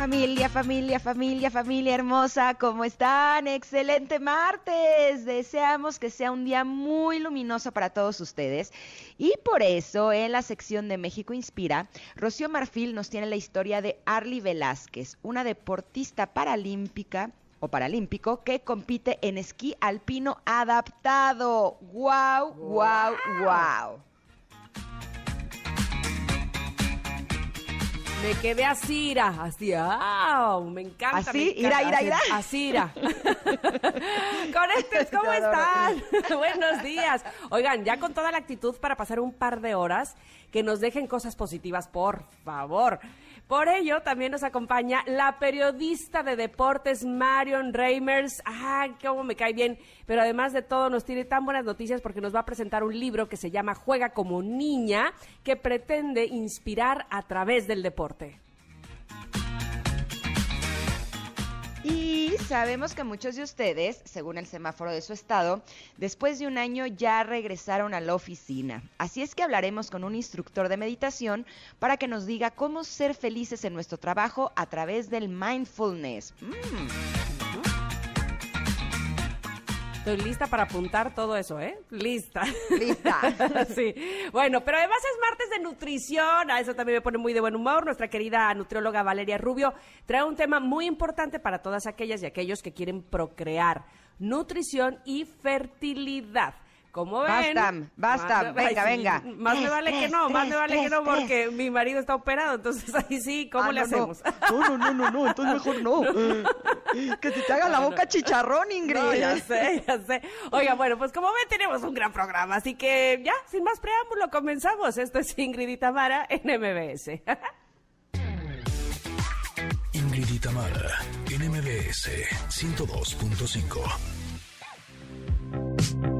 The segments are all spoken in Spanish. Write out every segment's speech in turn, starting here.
Familia, familia, familia, familia hermosa, ¿cómo están? Excelente martes. Deseamos que sea un día muy luminoso para todos ustedes. Y por eso, en la sección de México Inspira, Rocío Marfil nos tiene la historia de Arly Velázquez, una deportista paralímpica o paralímpico que compite en esquí alpino adaptado. ¡Guau, guau, guau! Me quedé así, ira, así, ah, me encanta. ¿Así? me encanta, Ira, ira, ira. Así, ira. Conestes, ¿cómo Te adoro. están? Buenos días. Oigan, ya con toda la actitud para pasar un par de horas, que nos dejen cosas positivas, por favor. Por ello, también nos acompaña la periodista de deportes Marion Reimers. Ah, cómo me cae bien. Pero además de todo, nos tiene tan buenas noticias porque nos va a presentar un libro que se llama Juega como niña, que pretende inspirar a través del deporte. Y sabemos que muchos de ustedes, según el semáforo de su estado, después de un año ya regresaron a la oficina. Así es que hablaremos con un instructor de meditación para que nos diga cómo ser felices en nuestro trabajo a través del mindfulness. Mm. Estoy lista para apuntar todo eso, ¿eh? Lista. Lista. sí. Bueno, pero además es martes de nutrición. A eso también me pone muy de buen humor. Nuestra querida nutrióloga Valeria Rubio trae un tema muy importante para todas aquellas y aquellos que quieren procrear. Nutrición y fertilidad. Como ven. Basta, basta, más- venga, venga. Más me vale que no, más me Estrés, vale que no estrés, porque mi marido está operado. Entonces ahí sí, ¿cómo Ah, le no, no. hacemos? No, no, no, no, no, entonces mejor no. Que se te haga la boca chicharrón, Ingrid. No, ya sé, ya sé. Oiga, bueno, pues como ven, tenemos un gran programa, así que ya, sin más preámbulo, comenzamos. Esto es Ingrid y Tamara en MBS. Ingrid y Tamara, en MBS 102.5.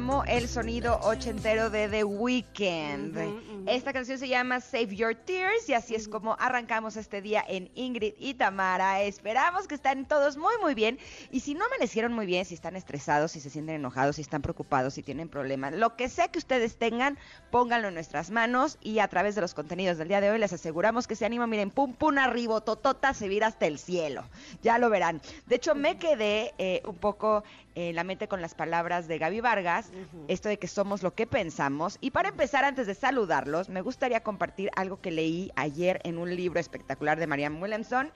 amo, el sonido ochentero de The Weeknd. Esta canción se llama Save Your Tears y así es como arrancamos este día en Ingrid y Tamara. Esperamos que estén todos muy, muy bien. Y si no amanecieron muy bien, si están estresados, si se sienten enojados, si están preocupados, si tienen problemas, lo que sea que ustedes tengan, pónganlo en nuestras manos y a través de los contenidos del día de hoy les aseguramos que ese ánimo, miren, pum, pum, arriba, totota, se vira hasta el cielo. Ya lo verán. De hecho, me quedé eh, un poco en la mente con las palabras de Gaby Vargas, esto de que somos lo que pensamos. Y para empezar, antes de saludarlos, me gustaría compartir algo que leí ayer en un libro espectacular de Marianne Williamson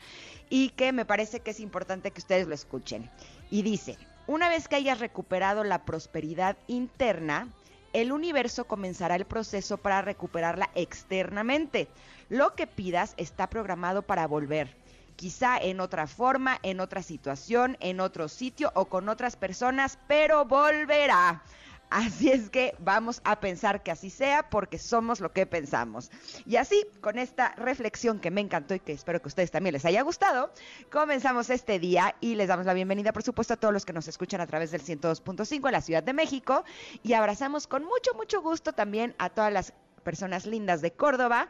y que me parece que es importante que ustedes lo escuchen. Y dice, una vez que hayas recuperado la prosperidad interna, el universo comenzará el proceso para recuperarla externamente. Lo que pidas está programado para volver quizá en otra forma, en otra situación, en otro sitio o con otras personas, pero volverá. Así es que vamos a pensar que así sea porque somos lo que pensamos. Y así, con esta reflexión que me encantó y que espero que a ustedes también les haya gustado, comenzamos este día y les damos la bienvenida, por supuesto, a todos los que nos escuchan a través del 102.5 en la Ciudad de México y abrazamos con mucho, mucho gusto también a todas las personas lindas de Córdoba,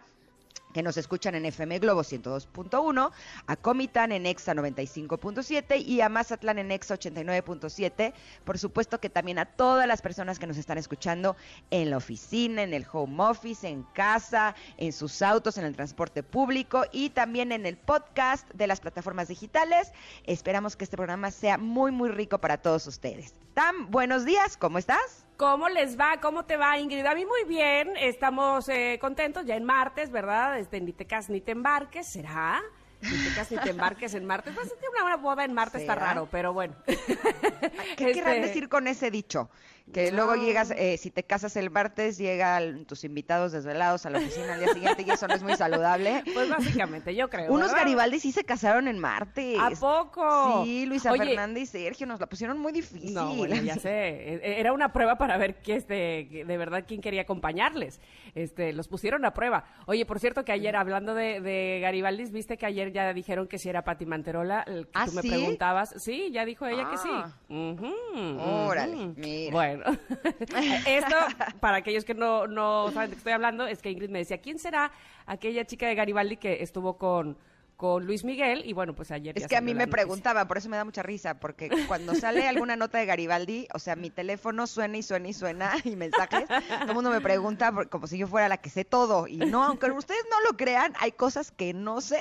que nos escuchan en FM Globo 102.1, a Comitán en Exa 95.7 y a Mazatlán en Exa 89.7. Por supuesto que también a todas las personas que nos están escuchando en la oficina, en el home office, en casa, en sus autos, en el transporte público y también en el podcast de las plataformas digitales. Esperamos que este programa sea muy, muy rico para todos ustedes. Tam, buenos días, ¿cómo estás? ¿Cómo les va? ¿Cómo te va, Ingrid? A mí muy bien, estamos eh, contentos ya en martes, ¿verdad? Ni te casas ni te embarques, ¿será? Ni te casas ni te embarques en martes. Pues una, boda en martes está raro, pero bueno. ¿Qué querrán Este, decir con ese dicho? Que luego llegas, eh, si te casas el martes, llegan tus invitados desvelados a la oficina al día siguiente y eso no es muy saludable. Pues básicamente, yo creo. Unos ¿verdad? Garibaldi sí se casaron en martes. ¿A poco? Sí, Luisa Oye, Fernanda y Sergio nos la pusieron muy difícil. No, bueno, ya sé. E- Era una prueba para ver que este, de verdad quién quería acompañarles. Este, los pusieron a prueba. Oye, por cierto que ayer, hablando de, de Garibaldis, viste que ayer ya dijeron que si era Pati Manterola, el que ¿Ah, tú me sí? preguntabas. Sí, ya dijo ella que Ah. sí. Ujú, Órale, mira. Bueno, esto, para aquellos que no, no saben de qué estoy hablando, es que Ingrid me decía, ¿quién será aquella chica de Garibaldi que estuvo con, con Luis Miguel? Y bueno, pues ayer Es ya que a mí me noticia. preguntaban, por eso me da mucha risa, porque cuando sale alguna nota de Garibaldi, o sea, mi teléfono suena y suena y suena y mensajes, todo el mundo me pregunta por- como si yo fuera la que sé todo. Y no, aunque ustedes no lo crean, hay cosas que no sé.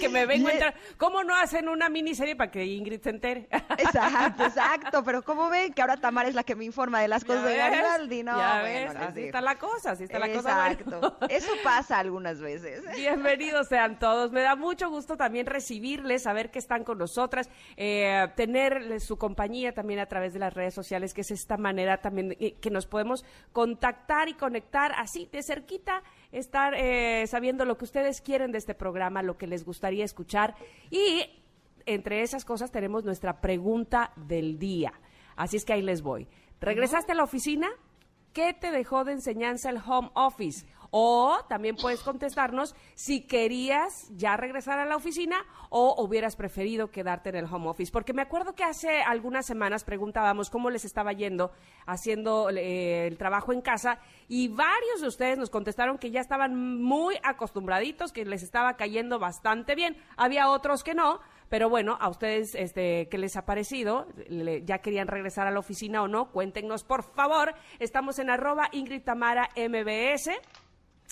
que me vengo a entrar. ¿Cómo no hacen una miniserie para que Ingrid se entere? Exacto, exacto. Pero ¿cómo ven que ahora Tamara es la que me informa de las cosas de. Garibaldi? No, Ya bueno, ves, así está la cosa, así está la cosa. Exacto. Bueno. Eso pasa algunas veces. Bienvenidos sean todos. Me da mucho gusto también recibirles, saber que están con nosotras, eh, tener su compañía también a través de las redes sociales, que es esta manera también eh, que nos podemos contactar y conectar así de cerquita, estar eh, sabiendo lo que ustedes quieren de este programa, lo que les gustaría escuchar y entre esas cosas tenemos nuestra pregunta del día. Así es que ahí les voy. ¿Regresaste a la oficina? ¿Qué te dejó de enseñanza el home office? O también puedes contestarnos si querías ya regresar a la oficina o hubieras preferido quedarte en el home office. Porque me acuerdo que hace algunas semanas preguntábamos cómo les estaba yendo haciendo eh, el trabajo en casa y varios de ustedes nos contestaron que ya estaban muy acostumbraditos, que les estaba cayendo bastante bien. Había otros que no, pero bueno, a ustedes, este, ¿qué les ha parecido? Le- ¿Ya querían regresar a la oficina o no? Cuéntenos, por favor. Estamos en arroba Ingrid Tamara MBS.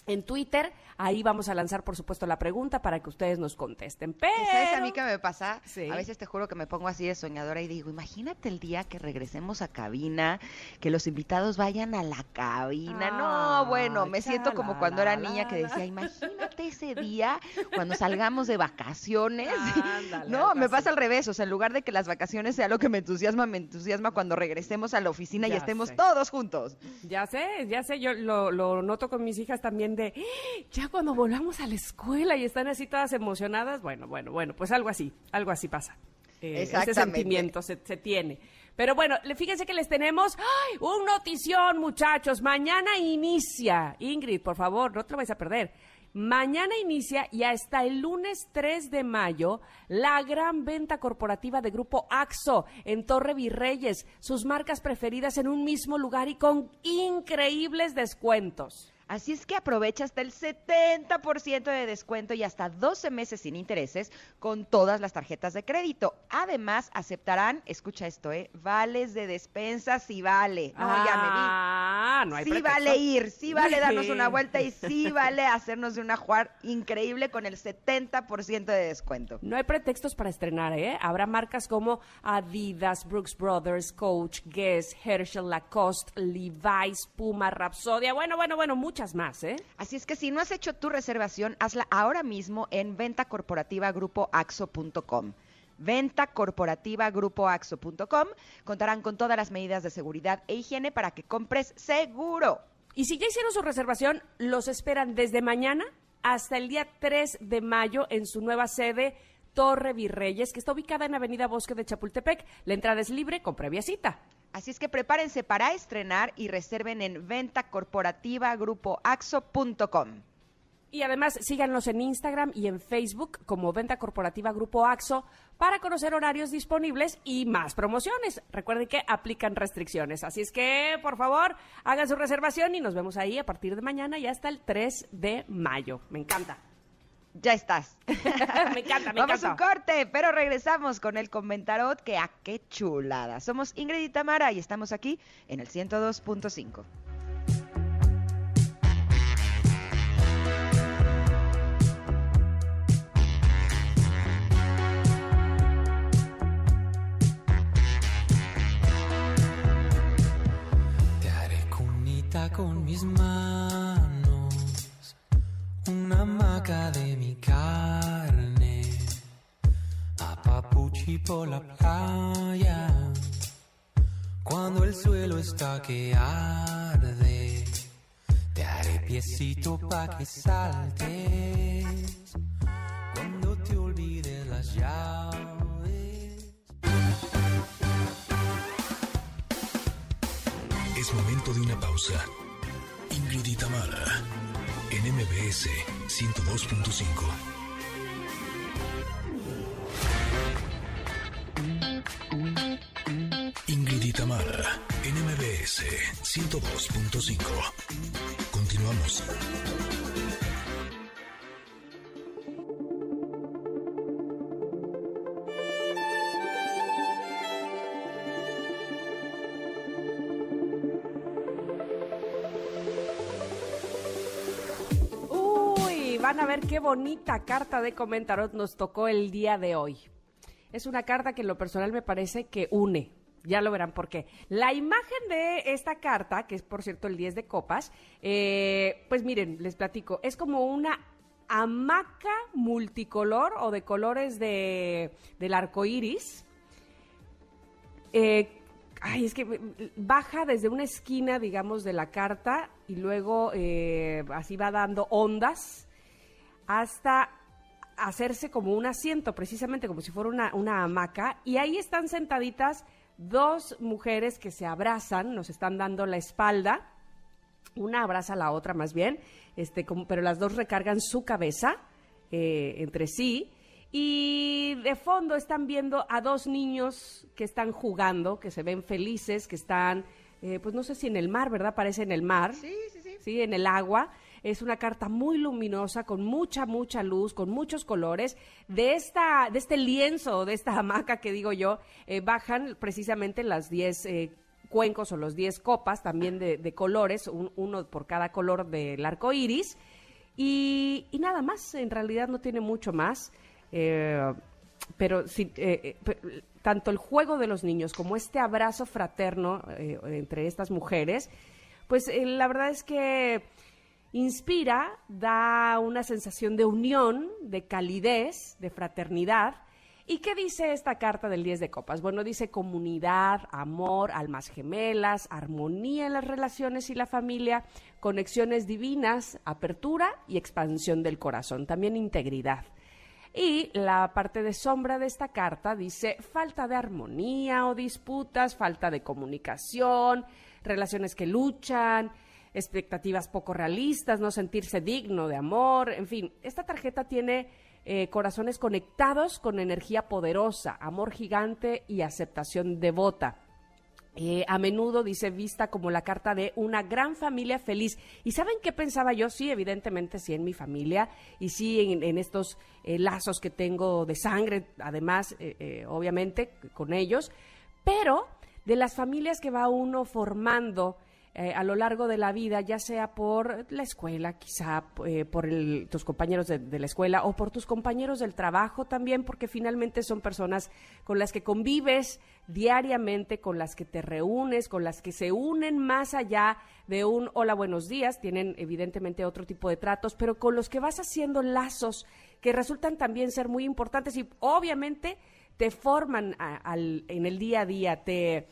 En Twitter, ahí vamos a lanzar, por supuesto, la pregunta para que ustedes nos contesten. Pero... ¿Y ¿Sabes a mí qué me pasa? Sí. A veces te juro que me pongo así de soñadora y digo, imagínate el día que regresemos a cabina, que los invitados vayan a la cabina. no, bueno, me siento como cuando era niña que decía, imagínate ese día cuando salgamos de vacaciones. Ándale, no, me pasa al revés, o sea, en lugar de que las vacaciones sea lo que me entusiasma, me entusiasma cuando regresemos a la oficina y estemos sé. todos juntos. Ya sé, ya sé, yo lo, lo noto con mis hijas también de, "Ah, ya cuando volvamos a la escuela y están así todas emocionadas, bueno, bueno, bueno, pues algo así, algo así pasa. Eh, ese sentimiento se, se tiene. Pero bueno, fíjense que les tenemos ¡ay! un notición, muchachos. Mañana inicia. Ingrid, por favor, no te lo vais a perder. Mañana inicia y hasta el lunes 3 de mayo la gran venta corporativa de Grupo AXO en Torre Virreyes. Sus marcas preferidas en un mismo lugar y con increíbles descuentos. Así es que aprovecha hasta el 70% de descuento y hasta 12 meses sin intereses con todas las tarjetas de crédito. Además, aceptarán, escucha esto, ¿eh? Vales de despensa si vale. No, ya me vi. Ah, no hay sí pretexto. vale ir, sí vale darnos una vuelta y sí vale hacernos de una jugar increíble con el 70% de descuento. No hay pretextos para estrenar, ¿eh? Habrá marcas como Adidas, Brooks Brothers, Coach, Guess, Herschel, Lacoste, Levi's, Puma, Rapsodia. Bueno, bueno, bueno, muchas más, ¿eh? Así es que si no has hecho tu reservación, hazla ahora mismo en ventacorporativagrupoaxo.com. Ventacorporativagrupoaxo.com. Contarán con todas las medidas de seguridad e higiene para que compres seguro. Y si ya hicieron su reservación, los esperan desde mañana hasta el día 3 de mayo en su nueva sede Torre Virreyes, que está ubicada en Avenida Bosque de Chapultepec. La entrada es libre con previa cita. Así es que prepárense para estrenar y reserven en ventacorporativagrupoaxo.com. Y además síganos en Instagram y en Facebook como Venta Corporativa Grupo AXO para conocer horarios disponibles y más promociones. Recuerden que aplican restricciones. Así es que, por favor, hagan su reservación y nos vemos ahí a partir de mañana y hasta el 3 de mayo. Me encanta. Ya estás. me encanta, me Vamos a encanta. un corte, pero regresamos con el comentarot que a qué chulada. Somos Ingrid y Tamara y estamos aquí en el 102.5. Te haré cunita con mis manos, una de mi carne, apapuchi por la playa, cuando el suelo está que arde, te haré piecito pa' que saltes, cuando te olvides las llaves. Es momento de una pausa. Ingrid y Tamara, MBS 102.5. Ingrid y Tamara, en MBS 102.5. Continuamos. Qué bonita carta de comentarot nos tocó el día de hoy. Es una carta que en lo personal me parece que une. Ya lo verán por qué. La imagen de esta carta, que es por cierto el 10 de copas, eh, pues miren, les platico, es como una hamaca multicolor o de colores de, del arco iris. Eh, ay, es que baja desde una esquina, digamos, de la carta y luego eh, así va dando ondas hasta hacerse como un asiento, precisamente como si fuera una, una hamaca. Y ahí están sentaditas dos mujeres que se abrazan, nos están dando la espalda. Una abraza a la otra más bien, este, como, pero las dos recargan su cabeza eh, entre sí. Y de fondo están viendo a dos niños que están jugando, que se ven felices, que están, eh, pues no sé si en el mar, ¿verdad? Parece en el mar. Sí, sí, sí. Sí, en el agua. Es una carta muy luminosa, con mucha, mucha luz, con muchos colores. De, esta, de este lienzo, de esta hamaca que digo yo, eh, bajan precisamente las 10 eh, cuencos o los 10 copas también de, colores, un- uno por cada color del arco iris. Y, nada más, en realidad no tiene mucho más. Eh, pero sí, eh, tanto el juego de los niños como este abrazo fraterno entre estas mujeres, pues la verdad es que inspira, da una sensación de unión, de calidez, de fraternidad. ¿Y qué dice esta carta del 10 de copas? Bueno, dice comunidad, amor, almas gemelas, armonía en las relaciones y la familia, conexiones divinas, apertura y expansión del corazón, también integridad. Y la parte de sombra de esta carta dice falta de armonía o disputas, falta de comunicación, relaciones que luchan, expectativas poco realistas, no sentirse digno de amor, en fin, esta tarjeta tiene eh, corazones conectados con energía poderosa, amor gigante y aceptación devota. Eh, a menudo dice vista como la carta de una gran familia feliz. ¿Y saben qué pensaba yo? Sí, evidentemente sí en mi familia y sí en, estos eh, lazos que tengo de sangre, además, obviamente, con ellos, pero de las familias que va uno formando eh, a lo largo de la vida, ya sea por la escuela, quizá eh, por el- tus compañeros de, la escuela o por tus compañeros del trabajo también, porque finalmente son personas con las que convives diariamente, con las que te reúnes, con las que se unen más allá de un hola, buenos días, tienen evidentemente otro tipo de tratos, pero con los que vas haciendo lazos que resultan también ser muy importantes y obviamente te forman al- en el día a día, te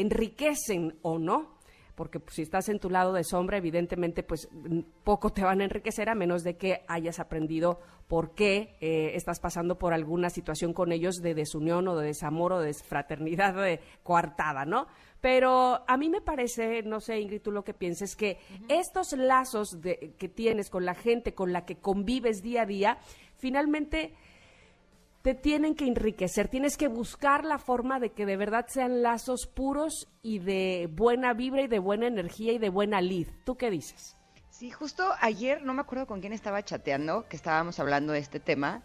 enriquecen o no. Porque pues, si estás en tu lado de sombra, evidentemente, pues poco te van a enriquecer a menos de que hayas aprendido por qué eh, estás pasando por alguna situación con ellos de desunión o de desamor o de fraternidad de coartada, ¿no? Pero a mí me parece, no sé, Ingrid, tú lo que pienses, que estos lazos de- que tienes con la gente con la que convives día a día, finalmente te tienen que enriquecer, tienes que buscar la forma de que de verdad sean lazos puros y de buena vibra y de buena energía y de buena lid. ¿Tú qué dices? Sí, justo ayer, no me acuerdo con quién estaba chateando, que estábamos hablando de este tema,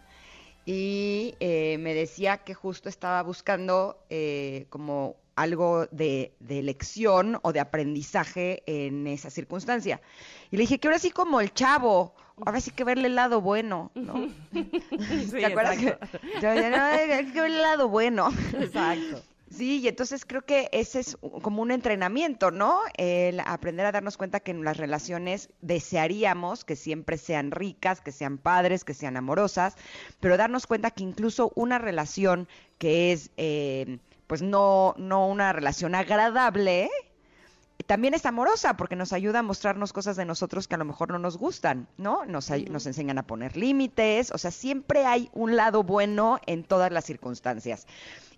y eh, me decía que justo estaba buscando eh, como algo de, de lección o de aprendizaje en esa circunstancia. Y le dije que ahora sí como el chavo, ahora sí que verle el lado bueno, ¿no? ¿Te acuerdas? que- exacto. Yo decía, no, hay que verle el lado bueno. Exacto. Sí, y entonces creo que ese es como un entrenamiento, ¿no? El aprender a darnos cuenta que en las relaciones desearíamos que siempre sean ricas, que sean padres, que sean amorosas, pero darnos cuenta que incluso una relación que es, eh, pues no, no una relación agradable, también es amorosa porque nos ayuda a mostrarnos cosas de nosotros que a lo mejor no nos gustan, ¿no? Nos, nos enseñan a poner límites, o sea, siempre hay un lado bueno en todas las circunstancias.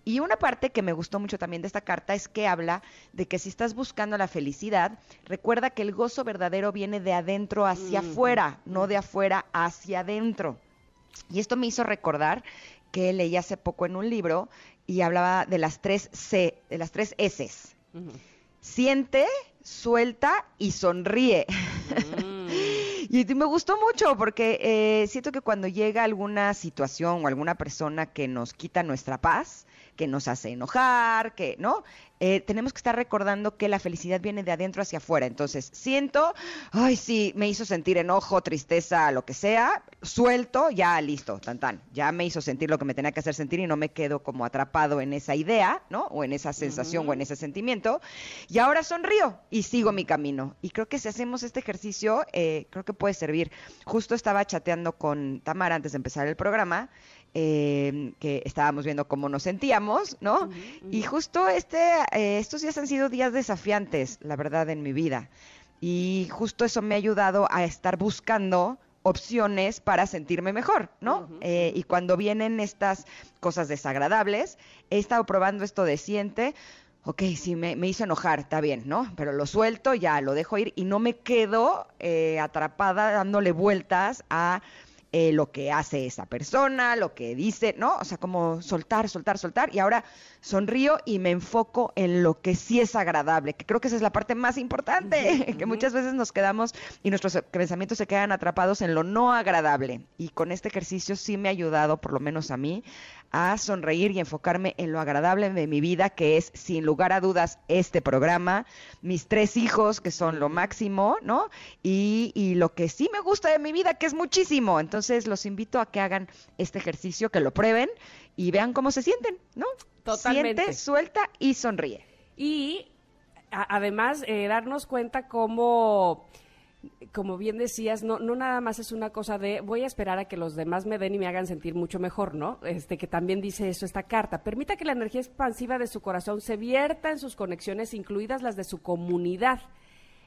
Y una parte que me gustó mucho también de esta carta es que habla de que si estás buscando la felicidad, recuerda que el gozo verdadero viene de adentro hacia afuera, no de afuera hacia adentro. Y esto me hizo recordar que leí hace poco en un libro y hablaba de las tres C, de las tres S. Siente, suelta y sonríe. Y me gustó mucho porque eh, siento que cuando llega alguna situación o alguna persona que nos quita nuestra paz, que nos hace enojar, que, ¿no? Eh, tenemos que estar recordando que la felicidad viene de adentro hacia afuera. Entonces, siento, ay, sí, me hizo sentir enojo, tristeza, lo que sea, suelto, ya listo, tan tan. Ya me hizo sentir lo que me tenía que hacer sentir y no me quedo como atrapado en esa idea, ¿no? O en esa sensación o en ese sentimiento. Y ahora sonrío y sigo mi camino. Y creo que si hacemos este ejercicio, eh, creo que puede servir. Justo estaba chateando con Tamara antes de empezar el programa eh, que estábamos viendo cómo nos sentíamos, ¿no? Y justo este, eh, estos días han sido días desafiantes, la verdad, en mi vida. Y justo eso me ha ayudado a estar buscando opciones para sentirme mejor, ¿no? Eh, y cuando vienen estas cosas desagradables, he estado probando esto de siente, ok, sí, me, me hizo enojar, está bien, ¿no? Pero lo suelto, ya, lo dejo ir y no me quedo eh, atrapada dándole vueltas a eh, lo que hace esa persona, lo que dice, ¿no? O sea, como soltar, soltar, soltar. Y ahora sonrío y me enfoco en lo que sí es agradable, que creo que esa es la parte más importante, que muchas veces nos quedamos y nuestros pensamientos se quedan atrapados en lo no agradable. Y con este ejercicio sí me ha ayudado, por lo menos a mí, a sonreír y enfocarme en lo agradable de mi vida, que es, sin lugar a dudas, este programa, mis tres hijos, que son lo máximo, ¿no? Y, y lo que sí me gusta de mi vida, que es muchísimo. Entonces, los invito a que hagan este ejercicio, que lo prueben y vean cómo se sienten, ¿no? Totalmente. Siente, suelta y sonríe. Y además eh, darnos cuenta cómo, como bien decías, no, no nada más es una cosa de voy a esperar a que los demás me den y me hagan sentir mucho mejor, ¿no? Este que también dice eso esta carta. Permita que la energía expansiva de su corazón se vierta en sus conexiones, incluidas las de su comunidad.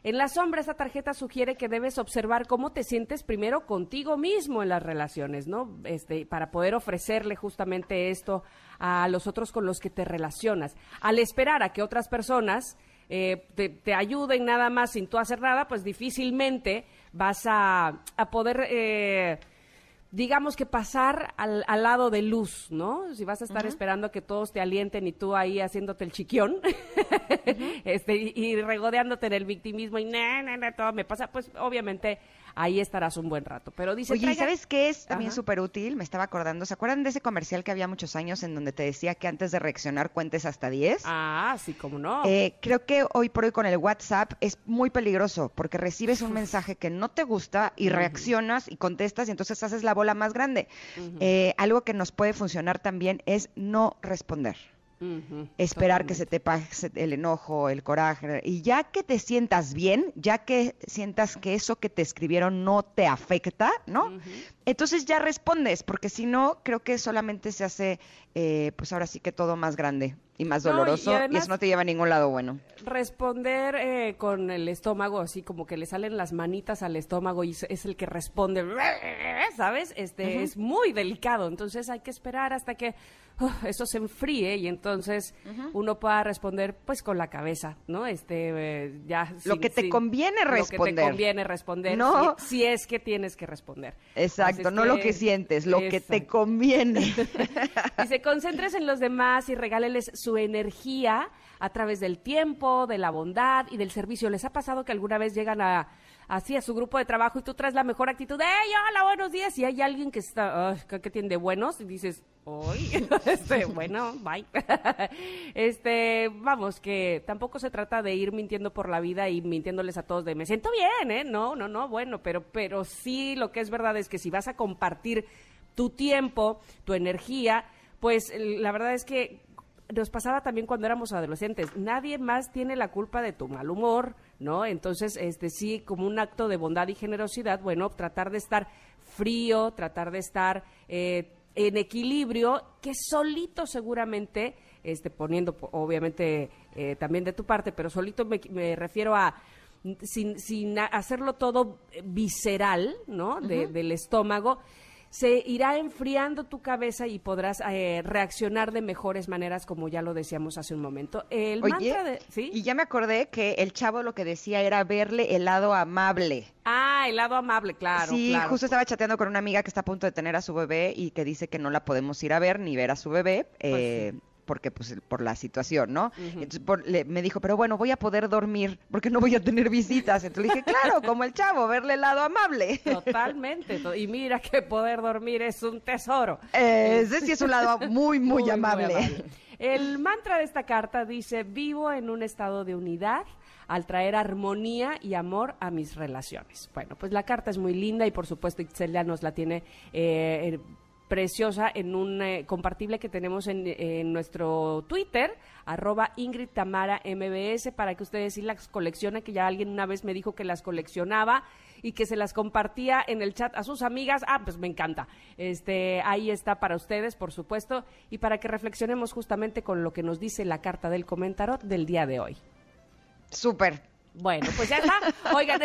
En la sombra, esta tarjeta sugiere que debes observar cómo te sientes primero contigo mismo en las relaciones, ¿no? Este, para poder ofrecerle justamente esto a los otros con los que te relacionas. Al esperar a que otras personas eh, te, ayuden nada más sin tú hacer nada, pues difícilmente vas a, a poder, eh, digamos que pasar al, al lado de luz, ¿no? Si vas a estar esperando a que todos te alienten y tú ahí haciéndote el chiquión, este, y, y regodeándote en el victimismo y na, na, na, todo me pasa, pues obviamente ahí estarás un buen rato. Pero dice, Oye, ¿y traiga- sabes qué es también súper útil? Me estaba acordando. ¿Se acuerdan de ese comercial que había muchos años en donde te decía que antes de reaccionar cuentes hasta 10? Ah, sí, como no. Eh, creo que hoy por hoy con el WhatsApp es muy peligroso porque recibes un mensaje que no te gusta y reaccionas y contestas y entonces haces la bola más grande. Eh, algo que nos puede funcionar también es no responder. Esperar que se te pase el enojo, el coraje. Y ya que te sientas bien, ya que sientas que eso que te escribieron no te afecta, ¿no? entonces ya respondes, porque si no, creo que solamente se hace, eh, pues ahora sí que todo más grande y más No, doloroso, y, además- eso no te lleva a ningún lado bueno. responder eh, con el estómago, así como que le salen las manitas al estómago y es- es el que responde, ¿sabes? Este es muy delicado, entonces hay que esperar hasta que eso se enfríe y entonces uno pueda responder pues con la cabeza, ¿no? Este eh, ya Lo sin- que te sin- conviene Lo que te responder. conviene responder, No. si, si es que tienes que responder. Exacto, Así no lo que sientes, lo que te conviene. Dice, concéntrese en los demás y regáleles su energía a través del tiempo, de la bondad y del servicio. ¿Les ha pasado que alguna vez llegan a así a su grupo de trabajo y tú traes la mejor actitud? ¡Ey, hola, buenos días! Y hay alguien que está, "Ay, ¿qué, qué tiene de buenos? Y dices, ¡Uy! este, bueno, bye. este, vamos, que tampoco se trata de ir mintiendo por la vida y mintiéndoles a todos de me siento bien, ¿eh? No, no, no, bueno, pero, pero sí lo que es verdad es que si vas a compartir tu tiempo, tu energía, pues la verdad es que nos pasaba también cuando éramos adolescentes. Nadie más tiene la culpa de tu mal humor, ¿no? Entonces, este sí, como un acto de bondad y generosidad, bueno, tratar de estar frío, tratar de estar eh, en equilibrio, que solito seguramente, este, poniendo po- obviamente eh, también de tu parte, pero solito me, me refiero a sin, sin hacerlo todo eh, visceral, ¿no? De- Del estómago, se irá enfriando tu cabeza y podrás eh, reaccionar de mejores maneras, como ya lo decíamos hace un momento. El Oye, mantra de... ¿sí? y ya me acordé que el chavo lo que decía era verle el lado amable. Ah, el lado amable, claro, sí, claro. justo estaba chateando con una amiga que está a punto de tener a su bebé y que dice que no la podemos ir a ver ni ver a su bebé. eh, Porque, pues, por la situación, ¿no? Entonces, por- le- me dijo, pero bueno, voy a poder dormir porque no voy a tener visitas. Entonces le dije, claro, como el chavo, verle el lado amable. Totalmente. to- Y mira que poder dormir es un tesoro. Ese sí es un lado muy, muy, Muy, amable. El mantra de esta carta dice, vivo en un estado de unidad al traer armonía y amor a mis relaciones. Bueno, pues la carta es muy linda y por supuesto Itzel ya nos la tiene eh, eh, preciosa en un eh, compartible que tenemos en, en nuestro Twitter, arroba Ingrid Tamara MBS, para que ustedes sí las coleccionen, que ya alguien una vez me dijo que las coleccionaba y que se las compartía en el chat a sus amigas. Ah, pues me encanta. Este, ahí está para ustedes, por supuesto, y para que reflexionemos justamente con lo que nos dice la carta del comentarot del día de hoy. Súper. Bueno, pues ya está. Oigan,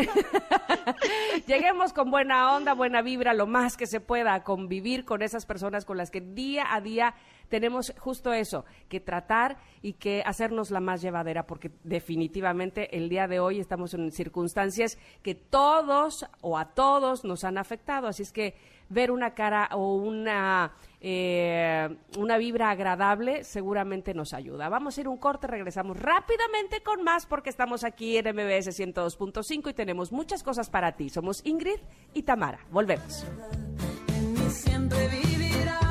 lleguemos con buena onda, buena vibra, lo más que se pueda, convivir con esas personas con las que día a día tenemos justo eso, que tratar y que hacernos la más llevadera, porque definitivamente el día de hoy estamos en circunstancias que todos o a todos nos han afectado. Así es que ver una cara o una, eh, una vibra agradable seguramente nos ayuda. Vamos a ir un corte, regresamos rápidamente con más porque estamos aquí en MBS 102.5 y tenemos muchas cosas para ti. Somos Ingrid y Tamara. Volvemos. Siempre vivirá.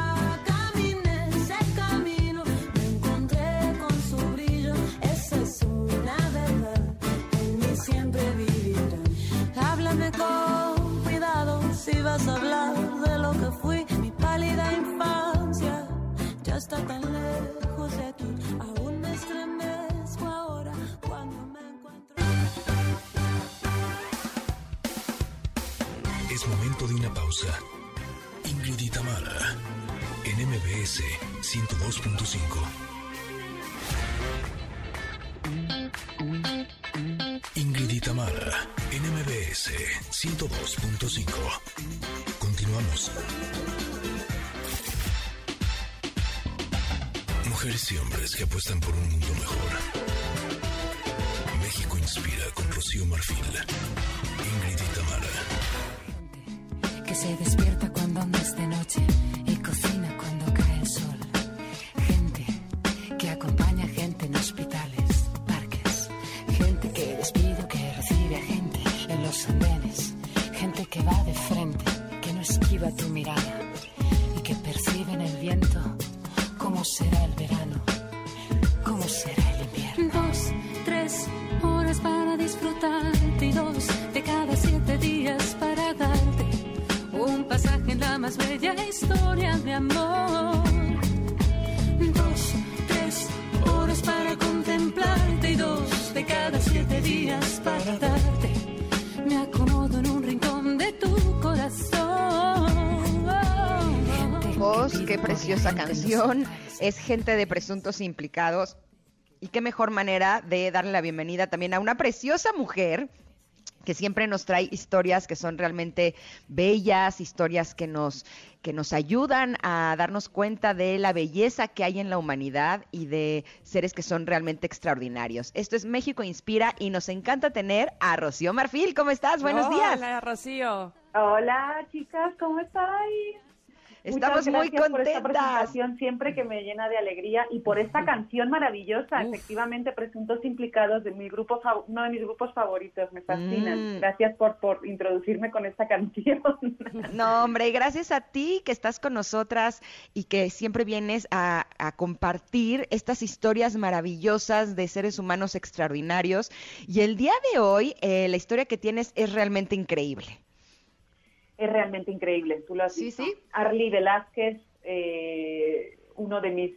Si vas a hablar de lo que fui. Mi pálida infancia ya está tan lejos de aquí. Aún me estremezco ahora cuando me encuentro. Es momento de una pausa. Ingrid y en MBS 102.5. Ingrid y Tamara, en MBS 102.5. Continuamos. Mujeres y hombres que apuestan por un mundo mejor. México inspira con Rocío Marfil. Ingrid y que se despierta cuando no es de noche que va de frente, que no esquiva tu mirada y que percibe en el viento cómo será el verano, cómo será el invierno. Dos, tres horas para disfrutarte y dos de cada siete días para darte un pasaje en la más bella historia de amor. Dos, tres horas para contemplarte y dos de cada siete días para darte. Me acomodo en un implicados, qué preciosa canción. Es gente de presuntos implicados. Y qué mejor manera de darle la bienvenida también a una preciosa mujer que siempre nos trae historias que son realmente bellas, historias que nos, que nos ayudan a darnos cuenta de la belleza que hay en la humanidad y de seres que son realmente extraordinarios. Esto es México Inspira y nos encanta tener a Rocío Marfil. ¿Cómo estás? Buenos días. Hola, Rocío. Hola, chicas, ¿cómo estáis? Estamos muy gracias por esta contentas. presentación siempre que me llena de alegría y por esta canción maravillosa, Uf. efectivamente, Presuntos Implicados de mi grupo, uno de mis grupos favoritos, me fascinan. Mm. Gracias por, por introducirme con esta canción. No, hombre, y gracias a ti que estás con nosotras y que siempre vienes a, a compartir estas historias maravillosas de seres humanos extraordinarios. Y el día de hoy, eh, la historia que tienes es realmente increíble. Es realmente increíble, tú lo has Sí, visto. sí. Arlie Velázquez, eh, uno de mis,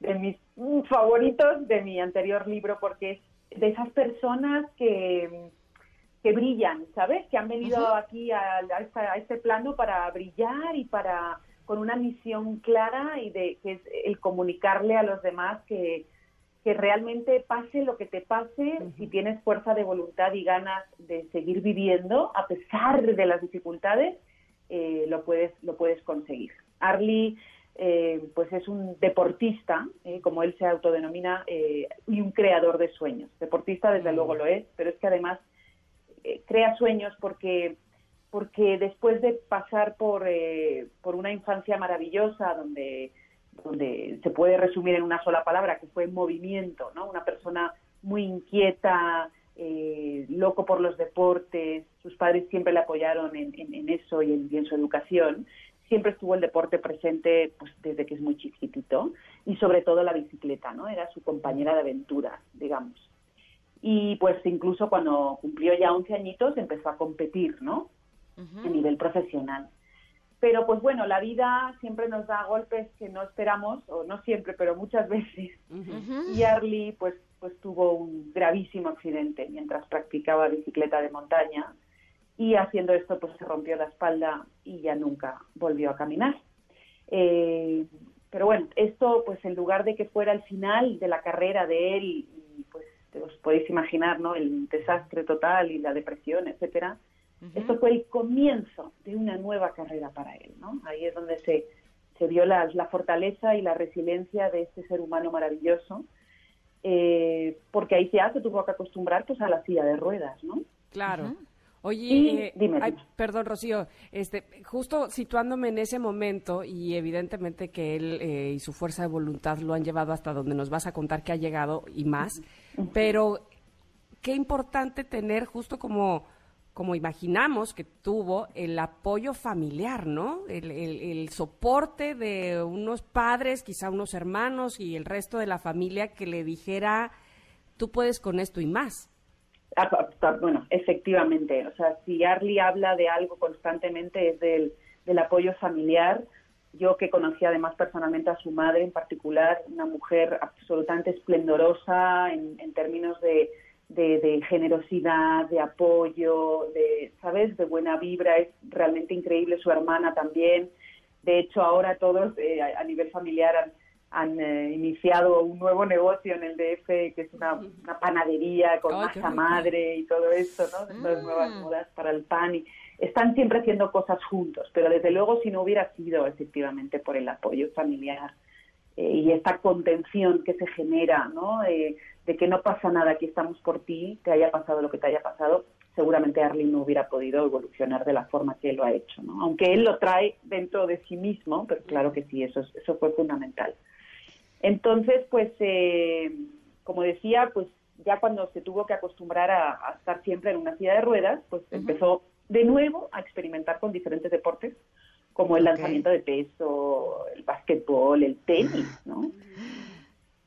de mis mm, favoritos de mi anterior libro, porque es de esas personas que, que brillan, ¿sabes? Que han venido aquí a, a esta- a este plano para brillar y para con una misión clara y de que es el comunicarle a los demás que, que realmente pase lo que te pase, si tienes fuerza de voluntad y ganas de seguir viviendo, a pesar de las dificultades, eh, lo puedes lo puedes conseguir. Arlie, eh, pues es un deportista, eh, como él se autodenomina, eh, y un creador de sueños. Deportista, desde luego lo es, pero es que además crea sueños porque porque después de pasar por, eh, por una infancia maravillosa donde donde se puede resumir en una sola palabra, que fue movimiento, ¿no? Una persona muy inquieta, eh, loco por los deportes, sus padres siempre le apoyaron en, en- en eso y en, y en su educación, siempre estuvo el deporte presente pues, desde que es muy chiquitito y sobre todo la bicicleta, ¿no? Era su compañera de aventura, digamos. Y pues incluso cuando cumplió ya 11 añitos empezó a competir, ¿no? a nivel profesional. Pero pues bueno, la vida siempre nos da golpes que no esperamos, o no siempre, pero muchas veces. Y Arlie pues, pues tuvo un gravísimo accidente mientras practicaba bicicleta de montaña y haciendo esto pues se rompió la espalda y ya nunca volvió a caminar. Eh, pero bueno, esto pues en lugar de que fuera el final de la carrera de él, y pues os podéis imaginar, ¿no? El desastre total y la depresión, etcétera, esto fue el comienzo de una nueva carrera para él, ¿no? Ahí es donde se, se vio la, la fortaleza y la resiliencia de este ser humano maravilloso, eh, porque ahí ya se tuvo que acostumbrar pues a la silla de ruedas, ¿no? Claro. Oye, Y- eh, dime, ay, dime. perdón, Rocío, este, justo situándome en ese momento y evidentemente que él eh, y su fuerza de voluntad lo han llevado hasta donde nos vas a contar que ha llegado y más, pero qué importante tener justo como como imaginamos que tuvo el apoyo familiar, ¿no? El, soporte de unos padres, quizá unos hermanos y el resto de la familia que le dijera, tú puedes con esto y más. Ah, Bueno, efectivamente. O sea, si Arlie habla de algo constantemente es del, del apoyo familiar. Yo que conocí además personalmente a su madre en particular, una mujer absolutamente esplendorosa en, en términos de, de- de generosidad, de apoyo, de, ¿sabes?, de buena vibra. Es realmente increíble. Su hermana también. De hecho, ahora todos eh, a, a nivel familiar han, han eh, iniciado un nuevo negocio en el DF, que es una, una panadería con qué masa madre y todo esto, ¿no? Estas nuevas modas para el pan. Y están siempre haciendo cosas juntos, pero desde luego si no hubiera sido efectivamente por el apoyo familiar eh, y esta contención que se genera, ¿no? Eh, de que no pasa nada, aquí estamos por ti, te haya pasado lo que te haya pasado, seguramente Arlene no hubiera podido evolucionar de la forma que él lo ha hecho, ¿no? Aunque él lo trae dentro de sí mismo, pero claro que sí, eso, es- eso fue fundamental. Entonces, pues, eh, como decía, pues ya cuando se tuvo que acostumbrar a, a estar siempre en una silla de ruedas, pues empezó de nuevo a experimentar con diferentes deportes, como el lanzamiento de peso, el básquetbol, el tenis, ¿no?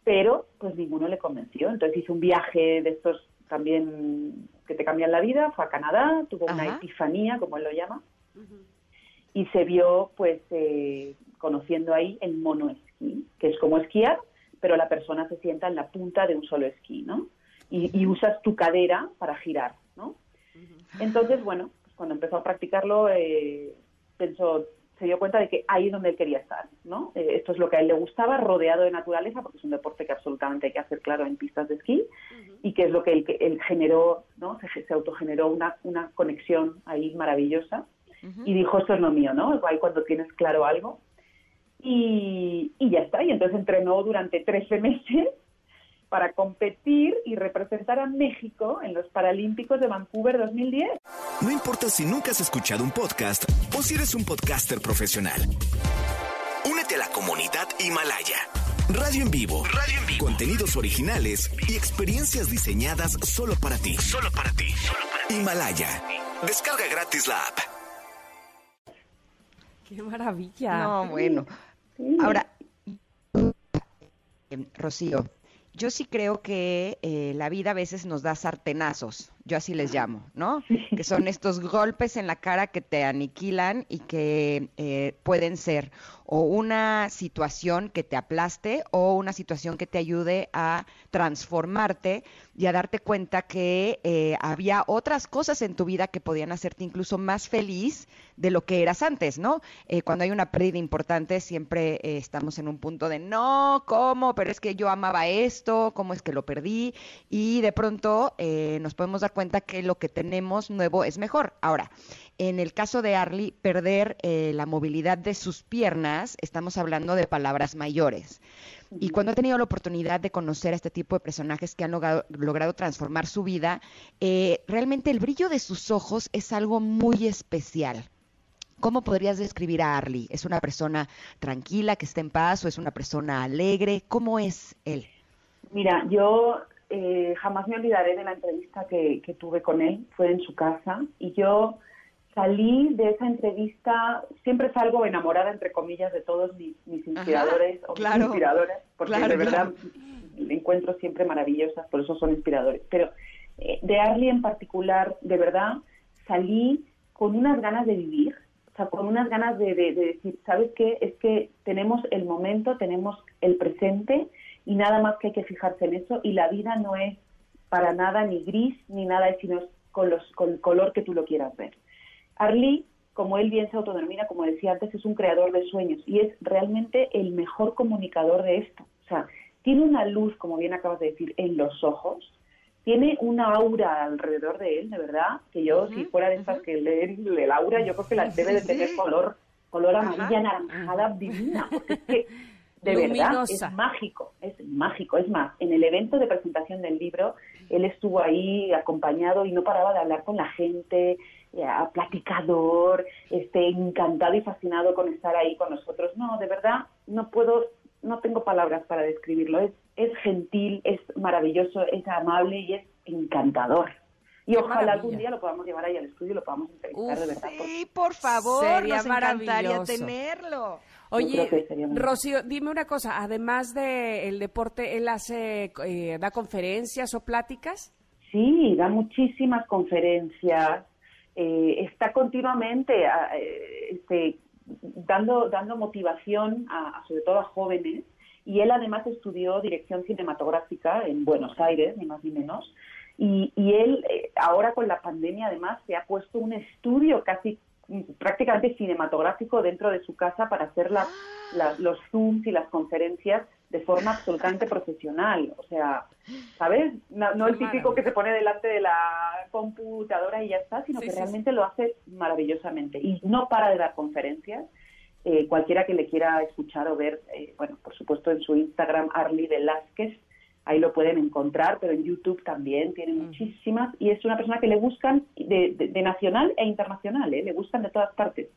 Pero, pues ninguno le convenció. Entonces hizo un viaje de estos también que te cambian la vida, fue a Canadá, tuvo una epifanía, como él lo llama, y se vio pues eh, conociendo ahí el monoesquí, que es como esquiar, pero la persona se sienta en la punta de un solo esquí, ¿no? Y, y usas tu cadera para girar, ¿no? Entonces, bueno, pues cuando empezó a practicarlo, eh, pensó, se dio cuenta de que ahí es donde él quería estar, ¿no? Eh, esto es lo que a él le gustaba, rodeado de naturaleza, porque es un deporte que absolutamente hay que hacer claro en pistas de esquí, y que es lo que él, que él generó, ¿no? Se, se autogeneró una, una conexión ahí maravillosa, y dijo, esto es lo mío, ¿no? Ahí cuando tienes claro algo. Y, y ya está, y entonces entrenó durante 13 meses para competir y representar a México en los Paralímpicos de Vancouver 2010. No importa si nunca has escuchado un podcast o si eres un podcaster profesional. Únete a la comunidad Himalaya. Radio en vivo. Radio en vivo. Contenidos originales y experiencias diseñadas solo para ti. Solo para ti. Himalaya. Descarga gratis la app. ¡Qué maravilla! No, bueno. Ahora, eh, Rocío, yo sí creo que eh, la vida a veces nos da sartenazos, yo así les llamo, ¿no? Que son estos golpes en la cara que te aniquilan y que eh, pueden ser o una situación que te aplaste o una situación que te ayude a transformarte y a darte cuenta que eh, había otras cosas en tu vida que podían hacerte incluso más feliz de lo que eras antes, ¿no? Eh, cuando hay una pérdida importante siempre eh, estamos en un punto de no, ¿cómo? Pero es que yo amaba esto, ¿cómo es que lo perdí? Y de pronto eh, nos podemos dar cuenta que lo que tenemos nuevo es mejor. Ahora, en el caso de Arlie, perder eh, la movilidad de sus piernas, estamos hablando de palabras mayores. Y cuando he tenido la oportunidad de conocer a este tipo de personajes que han logrado, logrado transformar su vida, eh, realmente el brillo de sus ojos es algo muy especial. ¿Cómo podrías describir a Arlie? ¿Es una persona tranquila, que está en paz o es una persona alegre? ¿Cómo es él? Mira, yo eh, jamás me olvidaré de la entrevista que, que tuve con él, fue en su casa, y yo salí de esa entrevista, siempre salgo enamorada, entre comillas, de todos mis, mis inspiradores o claro, mis inspiradoras, porque claro, de verdad claro. encuentro siempre maravillosas, por eso son inspiradores. Pero eh, de Arlie en particular, de verdad, salí con unas ganas de vivir, o sea, con unas ganas de, de- de decir, ¿sabes qué? Es que tenemos el momento, tenemos el presente y nada más que hay que fijarse en eso y la vida no es para nada ni gris ni nada, sino es con, los, con el color que tú lo quieras ver. Arlie, como él bien se autodenomina, como decía antes, es un creador de sueños y es realmente el mejor comunicador de esto. O sea, tiene una luz, como bien acabas de decir, en los ojos, tiene una aura alrededor de él, de verdad, que yo, si fuera de estas que leen el aura, yo creo que la debe de tener color, color amarilla, anaranjada, divina, porque es que de verdad es mágico, es mágico. Es más, en el evento de presentación del libro, él estuvo ahí acompañado y no paraba de hablar con la gente, eh, platicador, este, encantado y fascinado con estar ahí con nosotros. No, de verdad, no puedo, no tengo palabras para describirlo. Es, es gentil, es maravilloso, es amable y es encantador. Y Qué ojalá maravilla. algún día lo podamos llevar ahí al estudio y lo podamos entrevistar de verdad. Sí, por favor, Sería nos encantaría tenerlo. Oye, Rocío, dime una cosa, además del deporte, ¿él hace, eh, da conferencias o pláticas? Sí, da muchísimas conferencias, eh, está continuamente a- eh, este, dando, dando motivación a, a, sobre todo a jóvenes y él además estudió dirección cinematográfica en Buenos Aires, ni más ni menos, y, y él eh, ahora con la pandemia además se ha puesto un estudio casi prácticamente cinematográfico dentro de su casa para hacer las, las- los zooms y las conferencias de forma absolutamente profesional. O sea, ¿sabes? No, no el típico que se pone delante de la computadora y ya está, sino Sí, que sí, realmente lo hace maravillosamente. Y no para de dar conferencias. Eh, cualquiera que le quiera escuchar o ver, eh, bueno, por supuesto en su Instagram, Arlie Velázquez, ahí lo pueden encontrar, pero en YouTube también tiene muchísimas. Y es una persona que le buscan de, de- de nacional e internacional, ¿eh? le buscan de todas partes,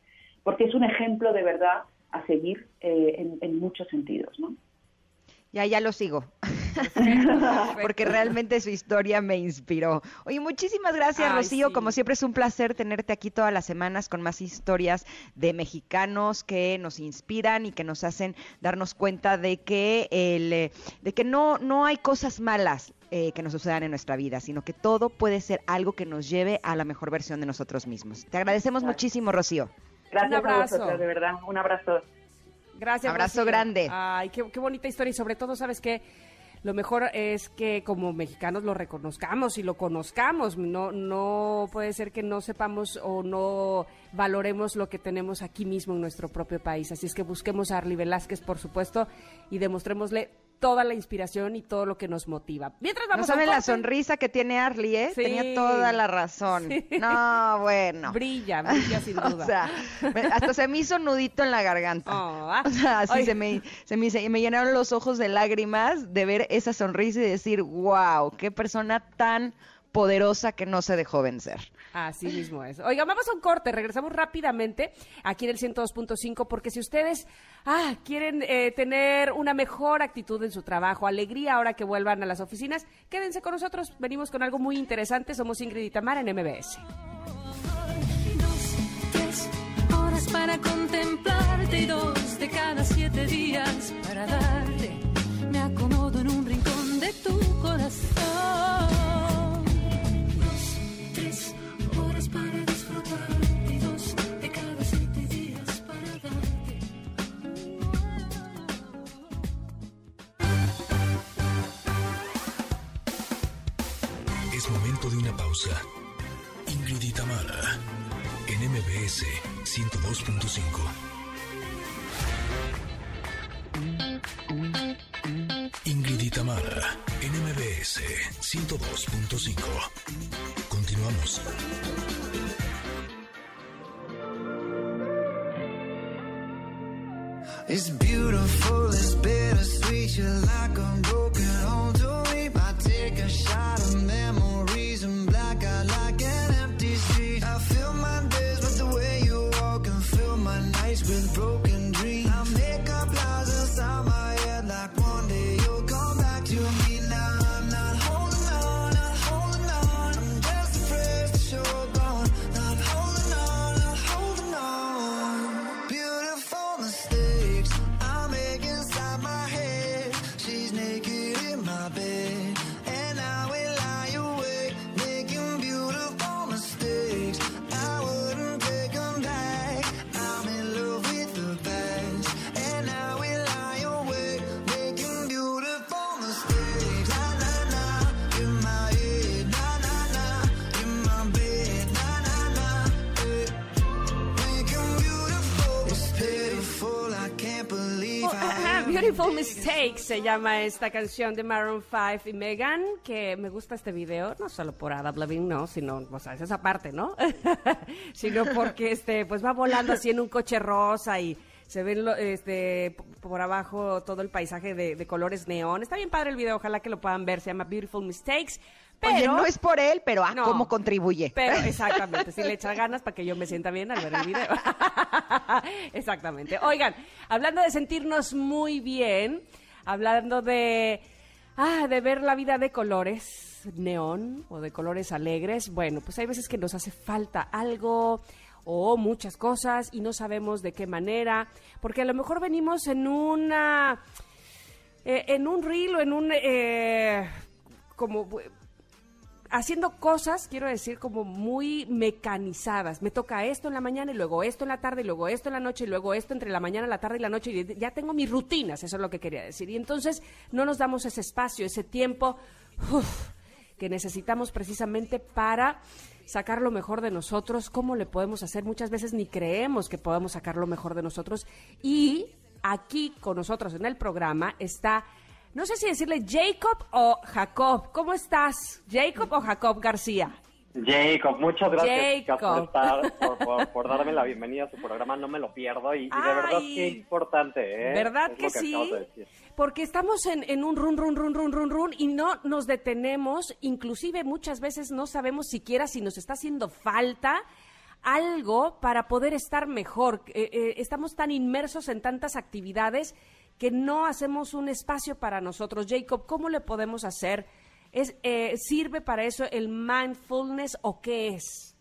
porque es un ejemplo de verdad a seguir eh, en, en muchos sentidos, ¿no? Ya, ya lo sigo. Porque realmente su historia me inspiró. Oye, muchísimas gracias, Ay, Rocío. sí. Como siempre es un placer tenerte aquí todas las semanas con más historias de mexicanos que nos inspiran y que nos hacen darnos cuenta de que el, eh, de que no, no hay cosas malas eh, que nos sucedan en nuestra vida, sino que todo puede ser algo que nos lleve a la mejor versión de nosotros mismos. Te agradecemos muchísimo, Rocío. Gracias a abrazo. vosotros, de verdad. Un abrazo. Gracias. Abrazo Rocío. grande. Ay, qué, qué bonita historia y sobre todo, ¿sabes qué? lo mejor es que como mexicanos lo reconozcamos y lo conozcamos. No, no puede ser que no sepamos o no valoremos lo que tenemos aquí mismo en nuestro propio país. Así es que busquemos a Arly Velázquez, por supuesto, y demostrémosle toda la inspiración y todo lo que nos motiva. Mientras No vamos a un saben la sonrisa que tiene Arlie, ¿eh? Sí. Tenía toda la razón. Sí. No, bueno. brilla, brilla sin duda. O sea, hasta se me hizo nudito en la garganta. Oh, ah. O sea, así Oye. se me, se, me, se me llenaron los ojos de lágrimas de ver esa sonrisa y decir, wow, qué persona tan poderosa que no se dejó vencer. Así mismo es. Oiga, vamos a un corte, regresamos rápidamente aquí en el 102.5 porque si ustedes ah, quieren eh, tener una mejor actitud en su trabajo, alegría ahora que vuelvan a las oficinas, quédense con nosotros, venimos con algo muy interesante, somos Ingrid y Tamara en MBS. Dos, tres horas para contemplarte y dos de cada siete días para darte. Me acomodo en un rincón de tu corazón. Pausa. Ingrid y Tamara, en MBS 102.5. Ingrid y Tamara, en MBS 102.5. Continuamos. It's beautiful, it's bittersweet. You're like a broken home to me. I take a shot of memories se llama esta canción de Maroon 5 y Megan, que me gusta este video, no solo por Ada Levine, no, sino, o sea, es esa parte, ¿no? sino porque, este, pues va volando así en un coche rosa y se ven, lo- este, por abajo todo el paisaje de, de colores neón. Está bien padre el video, ojalá que lo puedan ver, se llama Beautiful Mistakes. Pero, Oye, no es por él, pero ah, No. cómo contribuye. pero exactamente, si le echa ganas para que yo me sienta bien al ver el video. exactamente. Oigan, hablando de sentirnos muy bien, hablando de, ah, de ver la vida de colores neón o de colores alegres, bueno, pues hay veces que nos hace falta algo o muchas cosas y no sabemos de qué manera, porque a lo mejor venimos en una eh, en un reel o en un eh, como haciendo cosas, quiero decir, como muy mecanizadas. Me toca esto en la mañana y luego esto en la tarde y luego esto en la noche y luego esto entre la mañana, la tarde y la noche. Y ya tengo mis rutinas, eso es lo que quería decir. Y entonces no nos damos ese espacio, ese tiempo que necesitamos precisamente para sacar lo mejor de nosotros. ¿Cómo le podemos hacer? Muchas veces ni creemos que podamos sacar lo mejor de nosotros. Y aquí con nosotros en el programa está no sé si decirle Jacob o Jacob. ¿Cómo estás? ¿Jacob o Jacob García? Jacob, muchas gracias chicas, por, Jacob. estar, por, por- por darme la bienvenida a su programa, no me lo pierdo y, y de verdad que importante, ¿eh? ¿Verdad Es que, sí? de. Porque estamos en, en un run, run, run, run, run, run y no nos detenemos. Inclusive muchas veces no sabemos siquiera si nos está haciendo falta algo para poder estar mejor. Eh, eh, estamos tan inmersos en tantas actividades que no hacemos un espacio para nosotros. Jacob, ¿cómo le podemos hacer? ¿Es, eh, ¿Sirve para eso el mindfulness o qué es?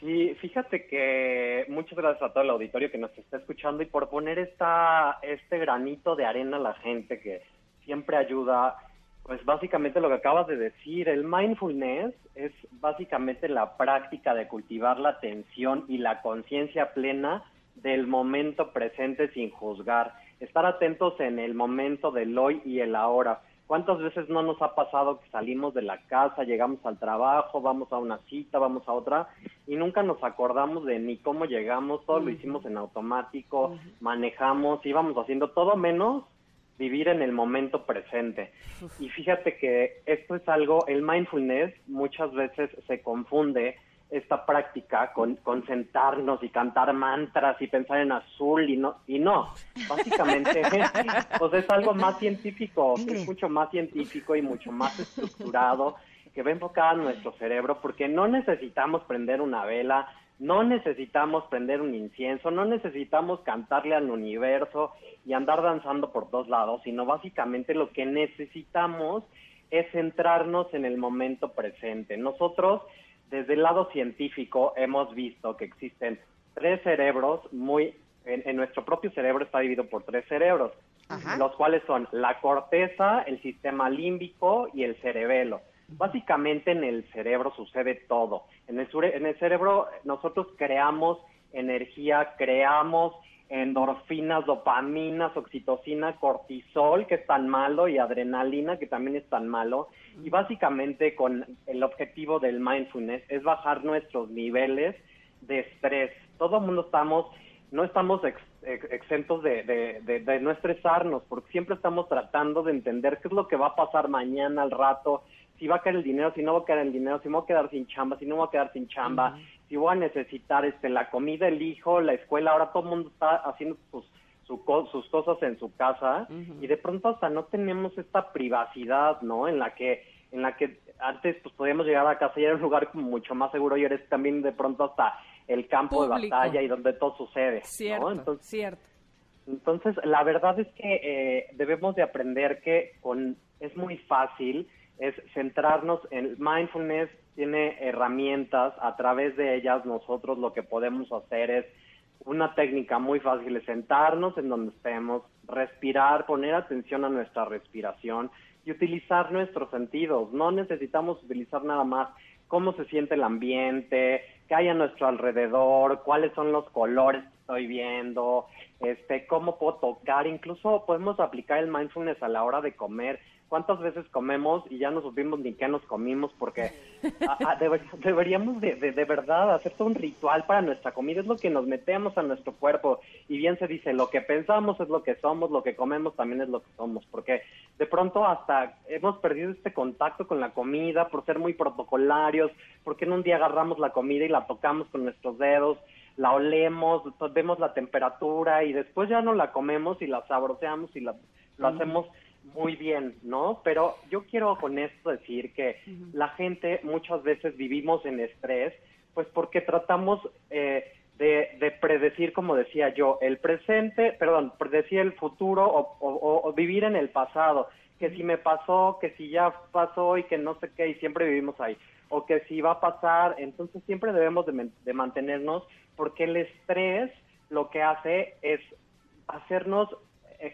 Sí, fíjate que muchas gracias a todo el auditorio que nos está escuchando y por poner esta, este granito de arena a la gente que siempre ayuda. Pues básicamente lo que acabas de decir, el mindfulness es básicamente la práctica de cultivar la atención y la conciencia plena del momento presente sin juzgar. Estar atentos en el momento del hoy y el ahora. ¿Cuántas veces no nos ha pasado que salimos de la casa, llegamos al trabajo, vamos a una cita, vamos a otra y nunca nos acordamos de ni cómo llegamos, todo lo hicimos en automático, manejamos, íbamos haciendo todo menos vivir en el momento presente. Y fíjate que esto es algo, el mindfulness muchas veces se confunde esta práctica con, con sentarnos y cantar mantras y pensar en azul y no, y no, básicamente pues es algo más científico, es mucho más científico y mucho más estructurado que va enfocado a nuestro cerebro porque no necesitamos prender una vela, no necesitamos prender un incienso, no necesitamos cantarle al universo y andar danzando por todos lados, sino básicamente lo que necesitamos es centrarnos en el momento presente. Nosotros, desde el lado científico, hemos visto que existen tres cerebros muy... En, en nuestro propio cerebro está dividido por tres cerebros, los cuales son la corteza, el sistema límbico y el cerebelo. Básicamente en el cerebro sucede todo. En el, en el cerebro nosotros creamos energía, creamos endorfinas, dopaminas, oxitocina, cortisol, que es tan malo, y adrenalina, que también es tan malo. Y básicamente con el objetivo del mindfulness es bajar nuestros niveles de estrés. Todo el mundo estamos, no estamos ex- ex- exentos de, de- de- de no estresarnos, porque siempre estamos tratando de entender qué es lo que va a pasar mañana al rato, si va a caer el dinero, si no va a caer el dinero, si me voy a quedar sin chamba, si no me voy a quedar sin chamba, si voy a necesitar este la comida, el hijo, la escuela, ahora todo el mundo está haciendo sus, su sus cosas en su casa y de pronto hasta no tenemos esta privacidad, ¿no? En la que en la que antes pues podíamos llegar a casa y era un lugar como mucho más seguro y eres también de pronto hasta el campo de batalla y donde todo sucede, Cierto, ¿no? Entonces, cierto. entonces, la verdad es que eh, debemos de aprender que con es muy fácil, es centrarnos en mindfulness, tiene herramientas, a través de ellas nosotros lo que podemos hacer es una técnica muy fácil, es sentarnos en donde estemos, respirar, poner atención a nuestra respiración y utilizar nuestros sentidos. No necesitamos utilizar nada más cómo se siente el ambiente, qué hay a nuestro alrededor, cuáles son los colores que estoy viendo, este, cómo puedo tocar, incluso podemos aplicar el mindfulness a la hora de comer. ¿Cuántas veces comemos y ya no supimos ni qué nos comimos? Porque a- a- deber- deberíamos de, de, de verdad hacer todo un ritual para nuestra comida, es lo que nos metemos a nuestro cuerpo. Y bien se dice, lo que pensamos es lo que somos, lo que comemos también es lo que somos, porque de pronto hasta hemos perdido este contacto con la comida por ser muy protocolarios, porque en un día agarramos la comida y la tocamos con nuestros dedos, la olemos, vemos la temperatura y después ya no la comemos y la sabroseamos y la, lo hacemos muy bien, ¿no? Pero yo quiero con esto decir que la gente muchas veces vivimos en estrés, pues porque tratamos eh, de, de predecir, como decía yo, el presente, perdón, predecir el futuro o, o- o vivir en el pasado, que si me pasó, que si ya pasó y que no sé qué, y siempre vivimos ahí, o que si va a pasar, entonces siempre debemos de, mantenernos, porque el estrés lo que hace es hacernos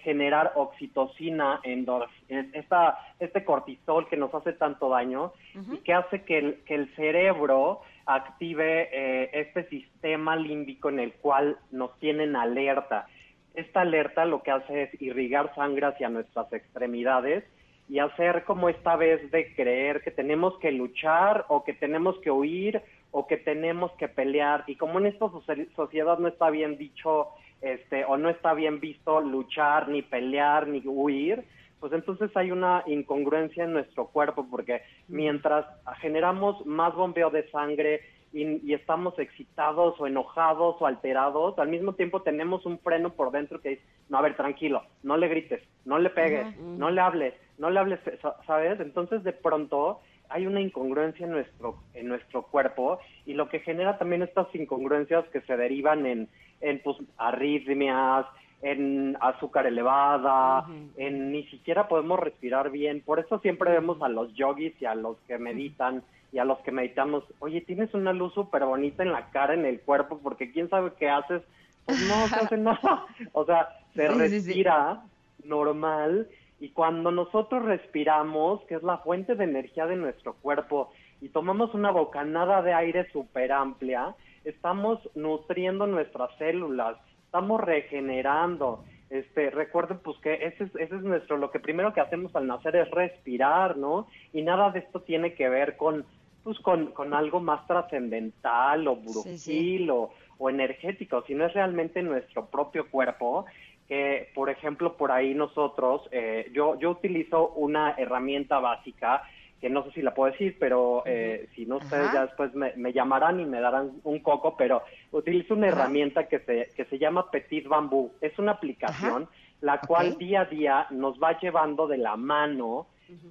generar oxitocina, endorf- es- esta, este cortisol que nos hace tanto daño y que hace que el, que el cerebro active eh, este sistema límbico en el cual nos tienen alerta. Esta alerta lo que hace es irrigar sangre hacia nuestras extremidades y hacer como esta vez de creer que tenemos que luchar o que tenemos que huir o que tenemos que pelear y como en esta soci- sociedad no está bien dicho este o no está bien visto luchar ni pelear ni huir pues entonces hay una incongruencia en nuestro cuerpo porque mientras generamos más bombeo de sangre y, y estamos excitados o enojados o alterados, al mismo tiempo tenemos un freno por dentro que dice, no, a ver, tranquilo, no le grites, no le pegues, no le hables, no le hables, sa- ¿sabes? Entonces de pronto hay una incongruencia en nuestro, en nuestro cuerpo y lo que genera también estas incongruencias que se derivan en, en pues, arritmias, en azúcar elevada, en ni siquiera podemos respirar bien. Por eso siempre vemos a los yogis y a los que meditan y a los que meditamos, oye, tienes una luz súper bonita en la cara, en el cuerpo, porque quién sabe qué haces. Pues no, se hace nada. O sea, se Sí, sí, sí. respira normal y cuando nosotros respiramos, que es la fuente de energía de nuestro cuerpo, y tomamos una bocanada de aire súper amplia, estamos nutriendo nuestras células, estamos regenerando, Este, recuerden pues que ese es, ese es nuestro, lo que primero que hacemos al nacer es respirar, ¿no? Y nada de esto tiene que ver con, pues con, con algo más trascendental o brujil Sí, sí. O, o energético, sino es realmente nuestro propio cuerpo que, por ejemplo, por ahí nosotros, eh, yo, yo utilizo una herramienta básica que no sé si la puedo decir, pero eh, si no ustedes Ajá. ya después me, me llamarán y me darán un coco, pero utilizo una Ajá. herramienta que se, que se llama Petit Bambú. Es una aplicación la cual día a día nos va llevando de la mano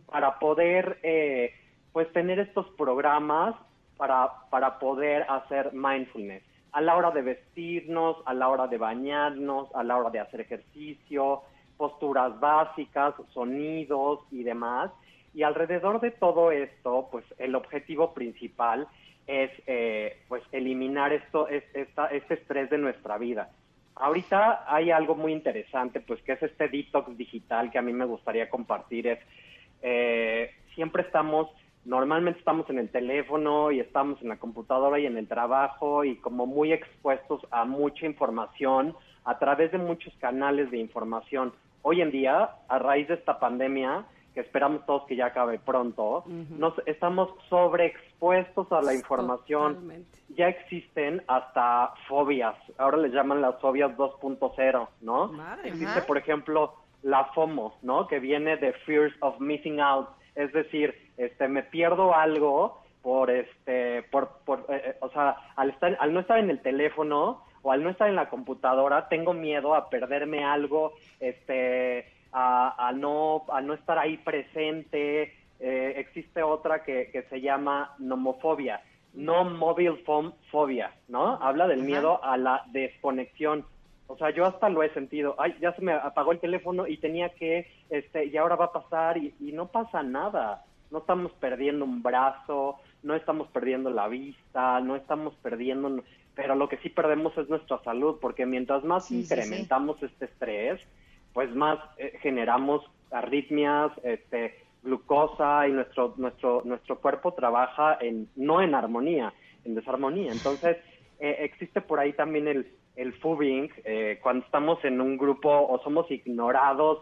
para poder eh, pues tener estos programas para, para poder hacer mindfulness a la hora de vestirnos, a la hora de bañarnos, a la hora de hacer ejercicio, posturas básicas, sonidos y demás. Y alrededor de todo esto, pues el objetivo principal es eh, pues eliminar esto, es- esta- este estrés de nuestra vida. Ahorita hay algo muy interesante, pues que es este detox digital que a mí me gustaría compartir. Es eh, siempre estamos, normalmente estamos en el teléfono y estamos en la computadora y en el trabajo y como muy expuestos a mucha información a través de muchos canales de información. Hoy en día, a raíz de esta pandemia, que esperamos todos que ya acabe pronto, nos estamos sobreexpuestos a la información Totalmente. ya existen hasta fobias. Ahora les llaman las fobias 2.0, ¿no? Madre Existe, por ejemplo, la FOMO, ¿no? Que viene de Fears of Missing Out. Es decir, este, me pierdo algo por, este, por, por eh, eh, o sea, al, estar, al no estar en el teléfono o al no estar en la computadora, tengo miedo a perderme algo, este, a, a no, a no estar ahí presente. Eh, existe otra que, que se llama nomofobia, no mobile phone phobia, ¿no? Habla del miedo a la desconexión. O sea, yo hasta lo he sentido. Ay, ya se me apagó el teléfono y tenía que, este, y ahora va a pasar y, y no pasa nada. No estamos perdiendo un brazo, no estamos perdiendo la vista, no estamos perdiendo, pero lo que sí perdemos es nuestra salud, porque mientras más Sí, sí, sí. incrementamos este estrés, pues más eh, generamos arritmias, este, glucosa y nuestro nuestro nuestro cuerpo trabaja en no en armonía, en desarmonía. Entonces eh, existe por ahí también el el fubing eh, cuando estamos en un grupo o somos ignorados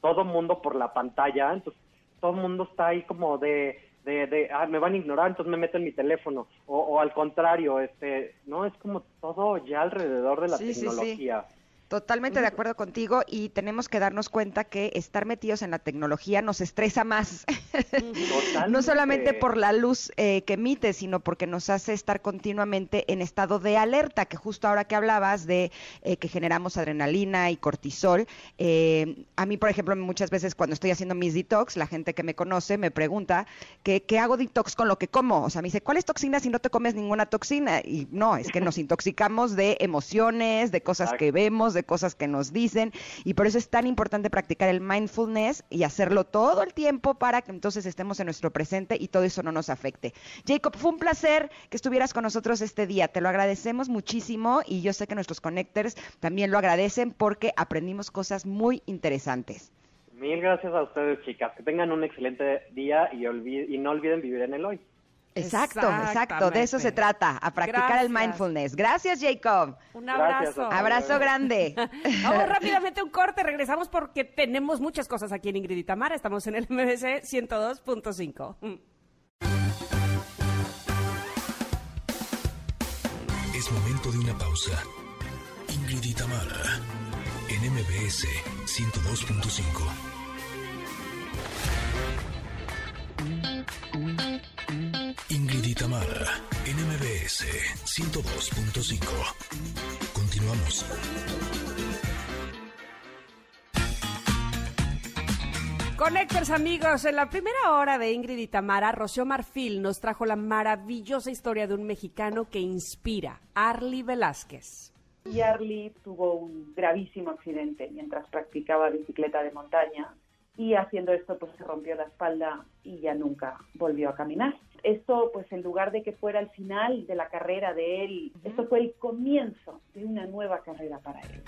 todo mundo por la pantalla, entonces todo el mundo está ahí como de de, de ah, me van a ignorar, entonces me meto en mi teléfono o, o al contrario, este, no es como todo ya alrededor de la Sí, sí, sí. Totalmente de acuerdo contigo y tenemos que darnos cuenta que estar metidos en la tecnología nos estresa más. no solamente por la luz eh, que emite, sino porque nos hace estar continuamente en estado de alerta, que justo ahora que hablabas de eh, que generamos adrenalina y cortisol, eh, a mí, por ejemplo, muchas veces cuando estoy haciendo mis detox, la gente que me conoce me pregunta que, ¿qué hago detox con lo que como? O sea, me dice, ¿cuál es toxina si no te comes ninguna toxina? Y no, es que nos intoxicamos de emociones, de cosas que vemos, de cosas que nos dicen, y por eso es tan importante practicar el mindfulness y hacerlo todo el tiempo para que entonces estemos en nuestro presente y todo eso no nos afecte. Jacob, fue un placer que estuvieras con nosotros este día, te lo agradecemos muchísimo y yo sé que nuestros connectors también lo agradecen porque aprendimos cosas muy interesantes. Mil gracias a ustedes, chicas. Que tengan un excelente día y, y no olviden vivir en el hoy. Exacto, exacto, de eso se trata, a practicar el mindfulness. Gracias, Jacob. Un Gracias, abrazo. Abrazo grande. Vamos rápidamente un corte, regresamos porque tenemos muchas cosas aquí en Ingrid y Tamara. Estamos en el MBC 102.5. Mm. Es momento de una pausa. Ingrid y Tamara, en MBS 102.5. Ingrid y Tamara, en MBS 102.5. Continuamos. Connectors amigos, en la primera hora de Ingrid y Tamara, Rocío Marfil nos trajo la maravillosa historia de un mexicano que inspira, Arlie Velázquez. Charlie tuvo un gravísimo accidente mientras practicaba bicicleta de montaña y haciendo esto pues se rompió la espalda y ya nunca volvió a caminar. Esto pues en lugar de que fuera el final de la carrera de él, esto fue el comienzo de una nueva carrera para él.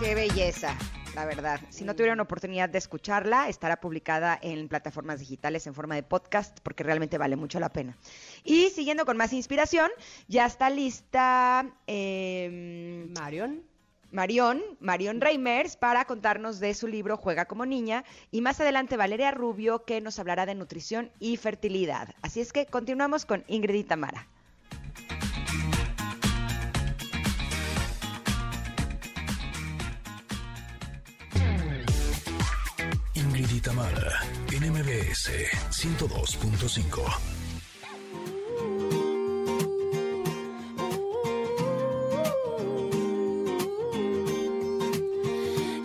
Qué belleza, la verdad. Si no tuvieron oportunidad de escucharla, estará publicada en plataformas digitales en forma de podcast porque realmente vale mucho la pena. Y siguiendo con más inspiración, ya está lista eh, Marion. Marión, Marión Reimers, para contarnos de su libro Juega como niña y más adelante Valeria Rubio que nos hablará de nutrición y fertilidad. Así es que continuamos con Ingrid y Tamara. Ingrid y Tamara, en MBS 102.5.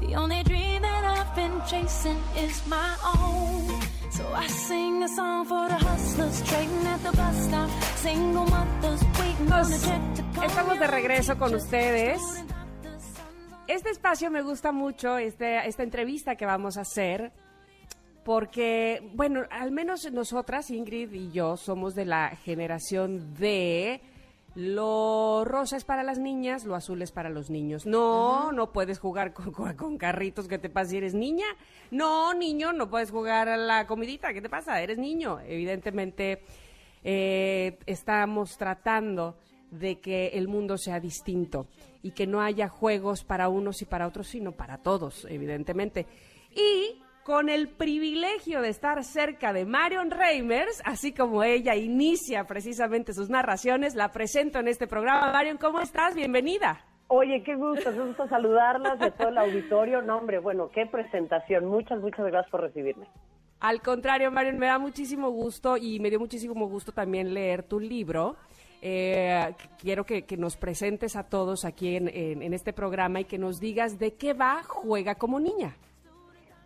The only dream that I've been chasing is my own. So I sing a song for the hustlers trading at the bus stop. Single mothers waiting on a jet to come. Estamos de regreso con ustedes. Este espacio me gusta mucho, este, esta entrevista que vamos a hacer, porque, bueno, al menos nosotras, Ingrid y yo, somos de la generación de lo rosa es para las niñas, lo azul es para los niños. No, no puedes jugar con, con- con carritos, ¿qué te pasa si eres niña? No, niño, no puedes jugar a la comidita, ¿qué te pasa? Eres niño. Evidentemente, eh, estamos tratando de que el mundo sea distinto y que no haya juegos para unos y para otros, sino para todos, evidentemente. Y con el privilegio de estar cerca de Marion Reimers, así como ella inicia precisamente sus narraciones, la presento en este programa. Marion, ¿cómo estás? Bienvenida. Oye, qué gusto, qué gusto saludarlas de todo el auditorio. No, hombre, bueno, qué presentación. Muchas, muchas gracias por recibirme. Al contrario, Marion, me da muchísimo gusto y me dio muchísimo gusto también leer tu libro. Eh, qu- quiero que, que nos presentes a todos aquí en, en- en este programa y que nos digas de qué va Juega como niña.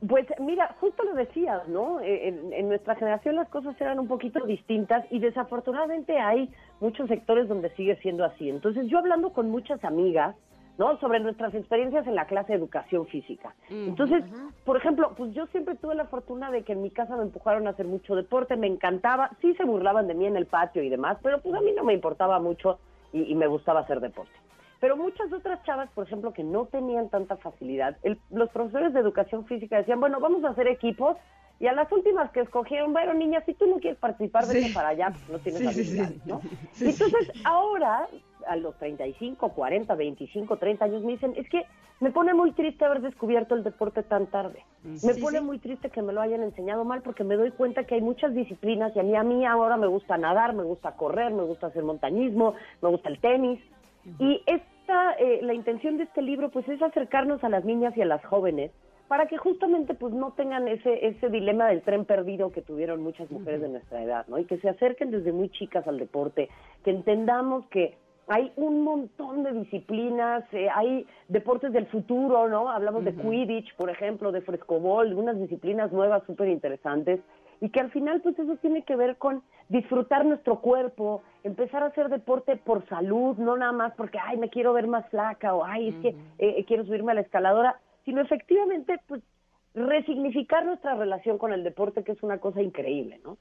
Pues mira, justo lo decías, ¿no? Eh, En, en nuestra generación las cosas eran un poquito distintas y desafortunadamente hay muchos sectores donde sigue siendo así. Entonces yo hablando con muchas amigas, ¿no? Sobre nuestras experiencias en la clase de educación física. Entonces, por ejemplo, pues yo siempre tuve la fortuna de que en mi casa me empujaron a hacer mucho deporte, me encantaba, sí se burlaban de mí en el patio y demás, pero pues a mí no me importaba mucho y, y me gustaba hacer deporte. Pero muchas otras chavas, por ejemplo, que no tenían tanta facilidad, el- los profesores de educación física decían, bueno, vamos a hacer equipos, y a las últimas que escogieron, bueno, niña, si tú no quieres participar, vete para allá, pues no tienes habilidades, ¿no? Y Entonces, ahora, a los 35, 40, 25, 30 años, me dicen, es que me pone muy triste haber descubierto el deporte tan tarde. Me Sí, pone sí. muy triste que me lo hayan enseñado mal porque me doy cuenta que hay muchas disciplinas y a mí, a mí ahora me gusta nadar, me gusta correr, me gusta hacer montañismo, me gusta el tenis. Y esta, eh, la intención de este libro, pues, es acercarnos a las niñas y a las jóvenes para que justamente, pues, no tengan ese ese dilema del tren perdido que tuvieron muchas mujeres de nuestra edad, ¿no? Y que se acerquen desde muy chicas al deporte, que entendamos que hay un montón de disciplinas, eh, hay deportes del futuro, ¿no? Hablamos de Quidditch, por ejemplo, de frescobol, unas disciplinas nuevas súper interesantes, y que al final, pues eso tiene que ver con disfrutar nuestro cuerpo, empezar a hacer deporte por salud, no nada más porque, ay, me quiero ver más flaca, o ay, es que eh, quiero subirme a la escaladora, sino efectivamente, pues, resignificar nuestra relación con el deporte, que es una cosa increíble, ¿no?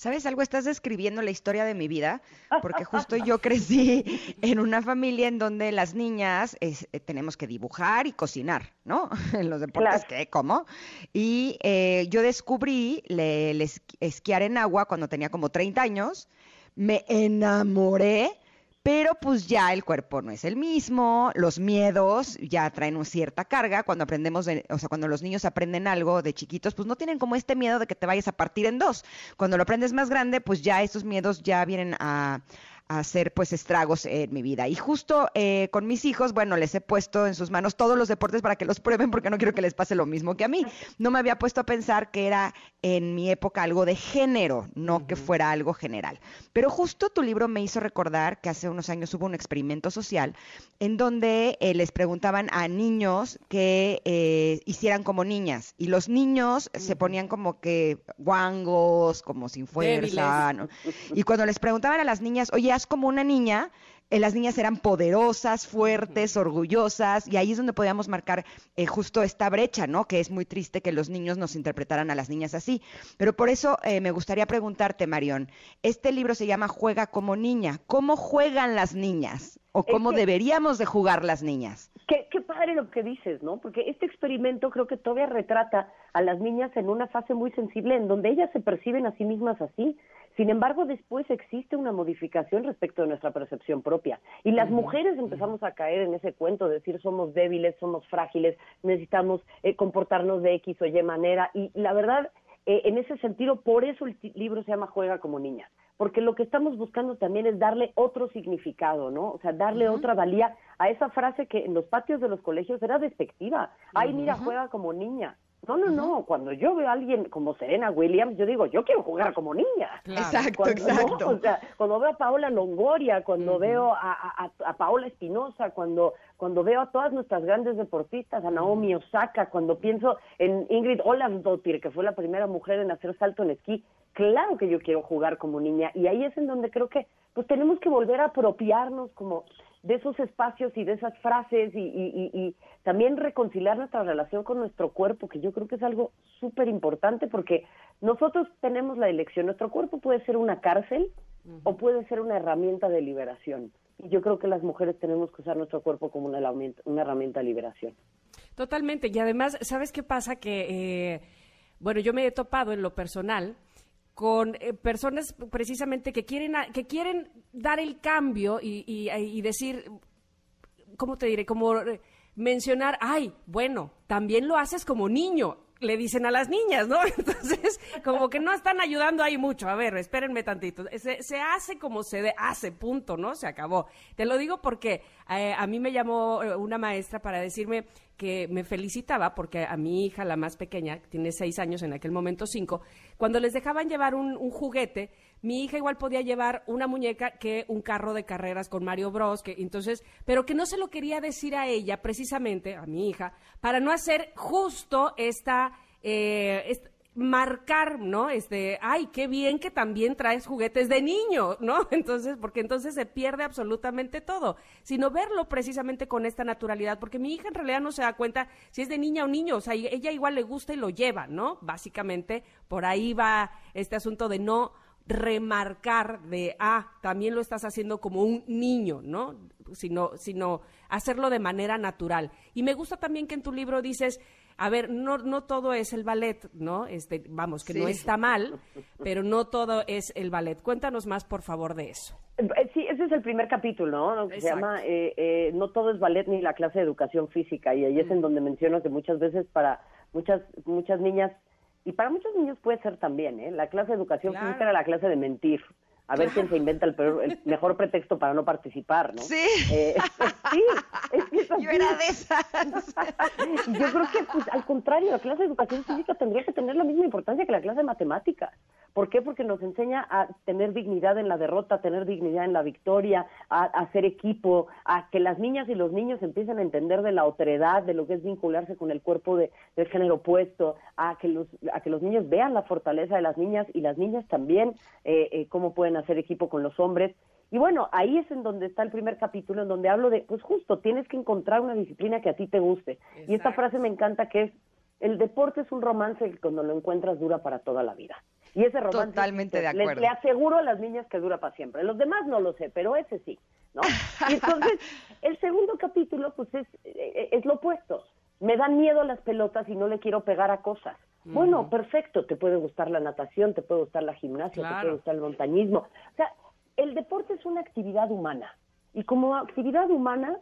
¿Sabes algo? Estás describiendo la historia de mi vida, porque justo yo crecí en una familia en donde las niñas es- eh, tenemos que dibujar y cocinar, ¿no? En los deportes Claro. que como. Y eh, yo descubrí le- esquiar en agua cuando tenía como 30 años, me enamoré, pero pues ya el cuerpo no es el mismo, los miedos ya traen una cierta carga, cuando aprendemos, de- o sea, cuando los niños aprenden algo de chiquitos, pues no tienen como este miedo de que te vayas a partir en dos. Cuando lo aprendes más grande, pues ya estos miedos ya vienen a, hacer pues estragos en mi vida. Y justo eh, con mis hijos, bueno, les he puesto en sus manos todos los deportes para que los prueben porque no quiero que les pase lo mismo que a mí. No me había puesto a pensar que era en mi época algo de género, no que fuera algo general. Pero justo tu libro me hizo recordar que hace unos años hubo un experimento social en donde eh, les preguntaban a niños que eh, hicieran como niñas y los niños se ponían como que guangos, como sin fuerza. Y cuando les preguntaban a las niñas, oye, como una niña, eh, las niñas eran poderosas, fuertes, orgullosas, y ahí es donde podíamos marcar eh, justo esta brecha, ¿no? Que es muy triste que los niños nos interpretaran a las niñas así. Pero por eso eh, me gustaría preguntarte, Marión, este libro se llama Juega como niña. ¿Cómo juegan las niñas? ¿O Es cómo que- deberíamos de jugar las niñas? Qué, qué padre lo que dices, ¿no? Porque este experimento creo que todavía retrata a las niñas en una fase muy sensible en donde ellas se perciben a sí mismas así. Sin embargo, después existe una modificación respecto de nuestra percepción propia. Y las mujeres empezamos a caer en ese cuento de decir somos débiles, somos frágiles, necesitamos eh, comportarnos de X o Y manera. Y la verdad, eh, en ese sentido, por eso el libro se llama Juega como niña. Porque lo que estamos buscando también es darle otro significado, ¿no? O sea, darle otra valía a esa frase que en los patios de los colegios era despectiva. Ay, mira, juega como niña. No, no, no. Cuando yo veo a alguien como Serena Williams, yo digo, yo quiero jugar como niña. Exacto, Cuando, exacto. ¿no? O sea, cuando veo a Paola Longoria, cuando veo a, a- a- Paola Espinosa, cuando, cuando veo a todas nuestras grandes deportistas, a Naomi Osaka, cuando pienso en Ingrid Olavsdottir, que fue la primera mujer en hacer salto en esquí, claro que yo quiero jugar como niña. Y ahí es en donde creo que pues tenemos que volver a apropiarnos como de esos espacios y de esas frases y, y- y- y también reconciliar nuestra relación con nuestro cuerpo, que yo creo que es algo súper importante porque nosotros tenemos la elección. Nuestro cuerpo puede ser una cárcel o puede ser una herramienta de liberación. Y yo creo que las mujeres tenemos que usar nuestro cuerpo como una herramienta, una herramienta de liberación. Totalmente. Y además, ¿sabes qué pasa? Que, eh, bueno, yo me he topado en lo personal con eh, personas precisamente que quieren, que quieren dar el cambio y, y- y decir, ¿cómo te diré? Como mencionar, ay, bueno, también lo haces como niño. Le dicen a las niñas, ¿no? Entonces, como que no están ayudando ahí mucho. A ver, espérenme tantito. Se, se hace como se hace, punto, ¿no? Se acabó. Te lo digo porque eh, a mí me llamó eh, una maestra para decirme que me felicitaba porque a mi hija, la más pequeña, que tiene seis años, en aquel momento cinco, cuando les dejaban llevar un juguete, mi hija igual podía llevar una muñeca que un carro de carreras con Mario Bros, que entonces, pero que no se lo quería decir a ella, precisamente, a mi hija, para no hacer justo esta, eh, marcar, ¿no? Este, ay, qué bien que también traes juguetes de niño, ¿no? Entonces, porque entonces se pierde absolutamente todo, sino verlo precisamente con esta naturalidad, porque mi hija en realidad no se da cuenta si es de niña o niño, o sea, ella igual le gusta y lo lleva, ¿no? Básicamente, por ahí va este asunto de no remarcar de, ah, también lo estás haciendo como un niño, ¿no? Sino, sino hacerlo de manera natural. Y me gusta también que en tu libro dices, a ver, no, no todo es el ballet, ¿no? Este, vamos, que no está mal, pero no todo es el ballet. Cuéntanos más, por favor, de eso. Eh, Sí, ese es el primer capítulo, ¿no? Que se llama eh, eh, No todo es ballet ni la clase de educación física. Y ahí es en donde menciono que muchas veces para muchas muchas niñas, y para muchos niños puede ser también, ¿eh? La clase de educación Claro. física era la clase de mentir. A ver quién se inventa el, peor- el mejor pretexto para no participar, ¿no? Sí. Eh, sí, es que es Yo era de esas. Yo creo que, pues, al contrario, la clase de educación física tendría que tener la misma importancia que la clase de matemáticas. ¿Por qué? Porque nos enseña a tener dignidad en la derrota, a tener dignidad en la victoria, a, a hacer equipo, a que las niñas y los niños empiecen a entender de la otredad, de lo que es vincularse con el cuerpo de, del género opuesto, a que, los, a que los niños vean la fortaleza de las niñas y las niñas también eh, eh, cómo pueden hacer equipo con los hombres. Y bueno, ahí es en donde está el primer capítulo, en donde hablo de, pues justo, tienes que encontrar una disciplina que a ti te guste. Y esta frase me encanta que es, el deporte es un romance que cuando lo encuentras dura para toda la vida. Y ese romance Totalmente de le- acuerdo. Le, aseguro a las niñas que dura para siempre. Los demás no lo sé, pero ese sí, ¿no? Y entonces, el segundo capítulo, pues es, eh, es lo opuesto. Me dan miedo las pelotas y no le quiero pegar a cosas. Bueno, perfecto, te puede gustar la natación, te puede gustar la gimnasia, te puede gustar el montañismo. O sea, el deporte es una actividad humana. Y como actividad humana,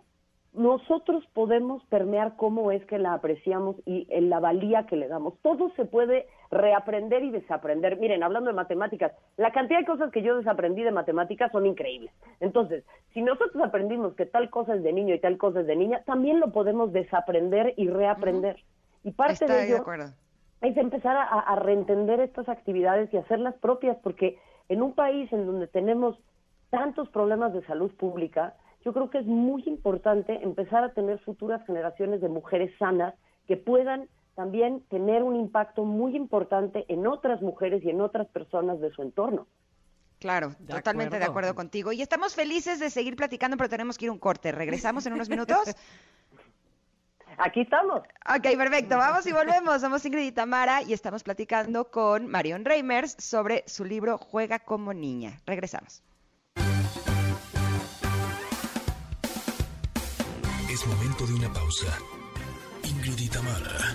nosotros podemos permear cómo es que la apreciamos y en la valía que le damos. Todo se puede reaprender y desaprender. Miren, hablando de matemáticas, la cantidad de cosas que yo desaprendí de matemáticas son increíbles. Entonces, si nosotros aprendimos que tal cosa es de niño y tal cosa es de niña, también lo podemos desaprender y reaprender. Y parte de ello acuerdo. es empezar a, a reentender estas actividades y hacerlas propias, porque en un país en donde tenemos tantos problemas de salud pública, yo creo que es muy importante empezar a tener futuras generaciones de mujeres sanas que puedan también tener un impacto muy importante en otras mujeres y en otras personas de su entorno. Claro, De totalmente de acuerdo. acuerdo contigo. Y estamos felices de seguir platicando, pero tenemos que ir a un corte. ¿Regresamos en unos minutos? Aquí estamos. Ok, perfecto. Vamos y volvemos. Somos Ingrid y Tamara y estamos platicando con Marion Reimers sobre su libro Juega como niña. Regresamos. Es momento de una pausa. Ingrid y Tamara,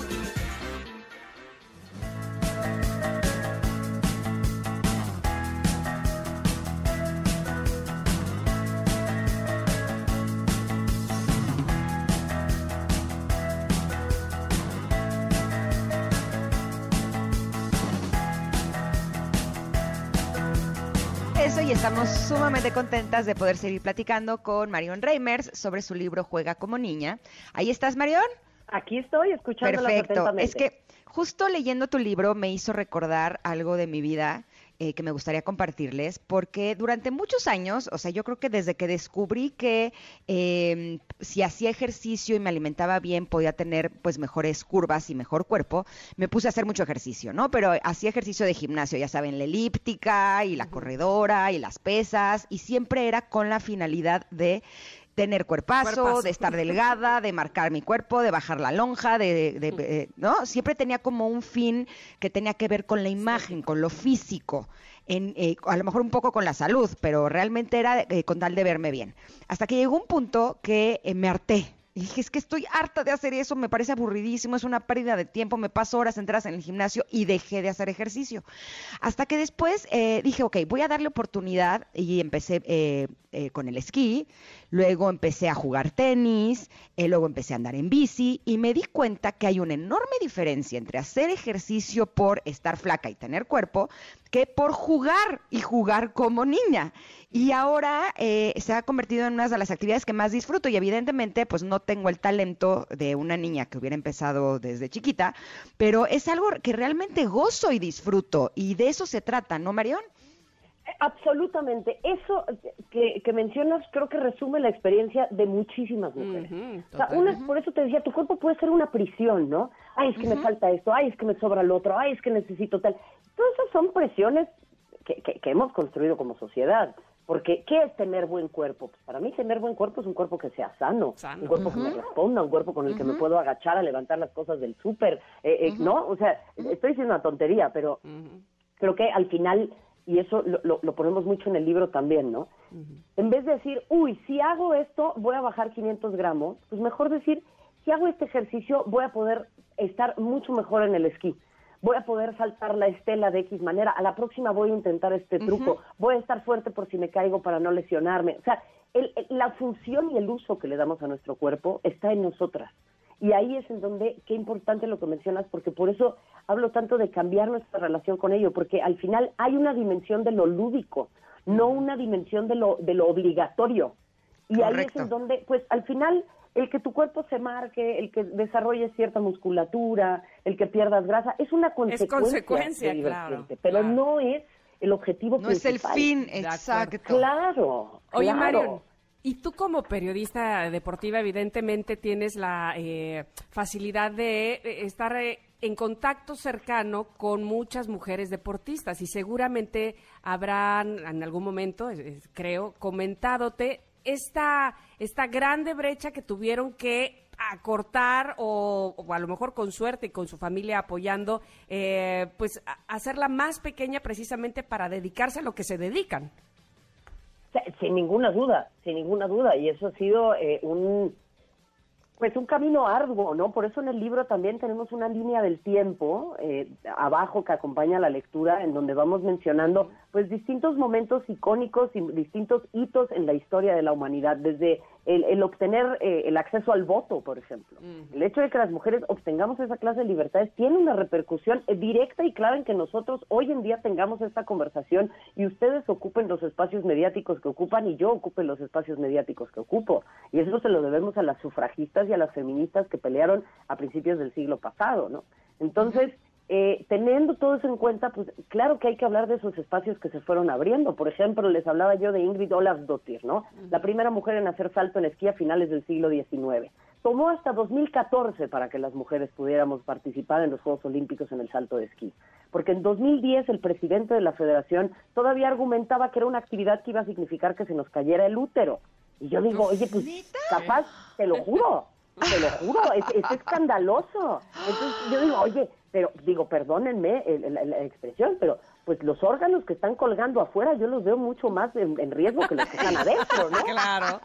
Estamos sumamente contentas de poder seguir platicando con Marion Reimers sobre su libro Juega como niña. Ahí estás, Marion. Aquí estoy escuchándolas Perfecto. Es que justo leyendo tu libro me hizo recordar algo de mi vida eh, que me gustaría compartirles, porque durante muchos años, o sea, yo creo que desde que descubrí que eh, si hacía ejercicio y me alimentaba bien, podía tener pues mejores curvas y mejor cuerpo, me puse a hacer mucho ejercicio, ¿no? Pero hacía ejercicio de gimnasio, ya saben, la elíptica y la corredora y las pesas, y siempre era con la finalidad de tener cuerpazo, Cuerpazo. de estar delgada, de marcar mi cuerpo, de bajar la lonja, de, de- eh, ¿no? Siempre tenía como un fin que tenía que ver con la imagen, con lo físico, en, eh, a lo mejor un poco con la salud, pero realmente era eh, con tal de verme bien. Hasta que llegó un punto que eh, me harté. Y dije, es que estoy harta de hacer eso, me parece aburridísimo, es una pérdida de tiempo, me paso horas enteras en el gimnasio y dejé de hacer ejercicio. Hasta que después eh, dije, ok, voy a darle oportunidad y empecé eh, eh, con el esquí, luego empecé a jugar tenis, eh, luego empecé a andar en bici y me di cuenta que hay una enorme diferencia entre hacer ejercicio por estar flaca y tener cuerpo que por jugar y jugar como niña. Y ahora eh, se ha convertido en una de las actividades que más disfruto y evidentemente pues no tengo el talento de una niña que hubiera empezado desde chiquita, pero es algo que realmente gozo y disfruto y de eso se trata, ¿no, Marión? Absolutamente. Eso que, que mencionas creo que resume la experiencia de muchísimas mujeres. Ujú, O sea, total. una, por eso te decía, tu cuerpo puede ser una prisión, ¿no? Ay, es que me falta esto, ay, es que me sobra lo otro, ay, es que necesito tal. Todas esas son presiones que, que, que hemos construido como sociedad. Porque, ¿qué es tener buen cuerpo? Pues para mí tener buen cuerpo es un cuerpo que sea sano, Sano. un cuerpo que me responda, un cuerpo con el que me puedo agachar a levantar las cosas del súper, eh, eh, ¿no? O sea, estoy diciendo una tontería, pero creo que al final, y eso lo, lo- lo ponemos mucho en el libro también, ¿no? En vez de decir, uy, si hago esto, voy a bajar 500 gramos, pues mejor decir, si hago este ejercicio, voy a poder estar mucho mejor en el esquí. Voy a poder saltar la estela de X manera. A la próxima voy a intentar este truco. Voy a estar fuerte por si me caigo para no lesionarme. O sea, el- el- la función y el uso que le damos a nuestro cuerpo está en nosotras. Y ahí es en donde, qué importante lo que mencionas, porque por eso hablo tanto de cambiar nuestra relación con ello, porque al final hay una dimensión de lo lúdico, no una dimensión de lo, de lo obligatorio. Y ahí es en donde, pues al final, el que tu cuerpo se marque, el que desarrolles cierta musculatura, el que pierdas grasa, es una consecuencia, consecuencia, de claro, pero claro. no es el objetivo No es el principal. fin, exacto. Claro, Oye, claro. Marion, y tú como periodista deportiva, evidentemente tienes la eh, facilidad de eh, estar eh, en contacto cercano con muchas mujeres deportistas y seguramente habrán en algún momento, eh, creo, comentadote esta, esta grande brecha que tuvieron que acortar o, a lo mejor con suerte y con su familia apoyando, eh, pues hacerla más pequeña precisamente para dedicarse a lo que se dedican. Sin ninguna duda, sin ninguna duda. Y eso ha sido eh, un, pues un camino arduo, ¿no? Por eso en el libro también tenemos una línea del tiempo eh, abajo que acompaña la lectura, en donde vamos mencionando, pues distintos momentos icónicos y distintos hitos en la historia de la humanidad, desde el, el obtener eh, el acceso al voto, por ejemplo. El hecho de que las mujeres obtengamos esa clase de libertades tiene una repercusión eh, directa y clara en que nosotros hoy en día tengamos esta conversación y ustedes ocupen los espacios mediáticos que ocupan y yo ocupe los espacios mediáticos que ocupo. Y eso se lo debemos a las sufragistas y a las feministas que pelearon a principios del siglo pasado, ¿no? Entonces, eh, teniendo todo eso en cuenta, pues claro que hay que hablar de esos espacios que se fueron abriendo. Por ejemplo, les hablaba yo de Ingrid Olavsdottir, ¿no? La primera mujer en hacer salto en esquí a finales del siglo XIX. Tomó hasta 2014 para que las mujeres pudiéramos participar en los Juegos Olímpicos en el salto de esquí. Porque en 2010 el presidente de la federación todavía argumentaba que era una actividad que iba a significar que se nos cayera el útero. Y yo digo, oye, pues capaz, te lo juro, te lo juro, es, es escandaloso. Entonces yo digo, oye, pero digo, perdónenme el- el- la expresión, pero pues los órganos que están colgando afuera yo los veo mucho más en, en riesgo que los que están adentro, ¿no? Claro.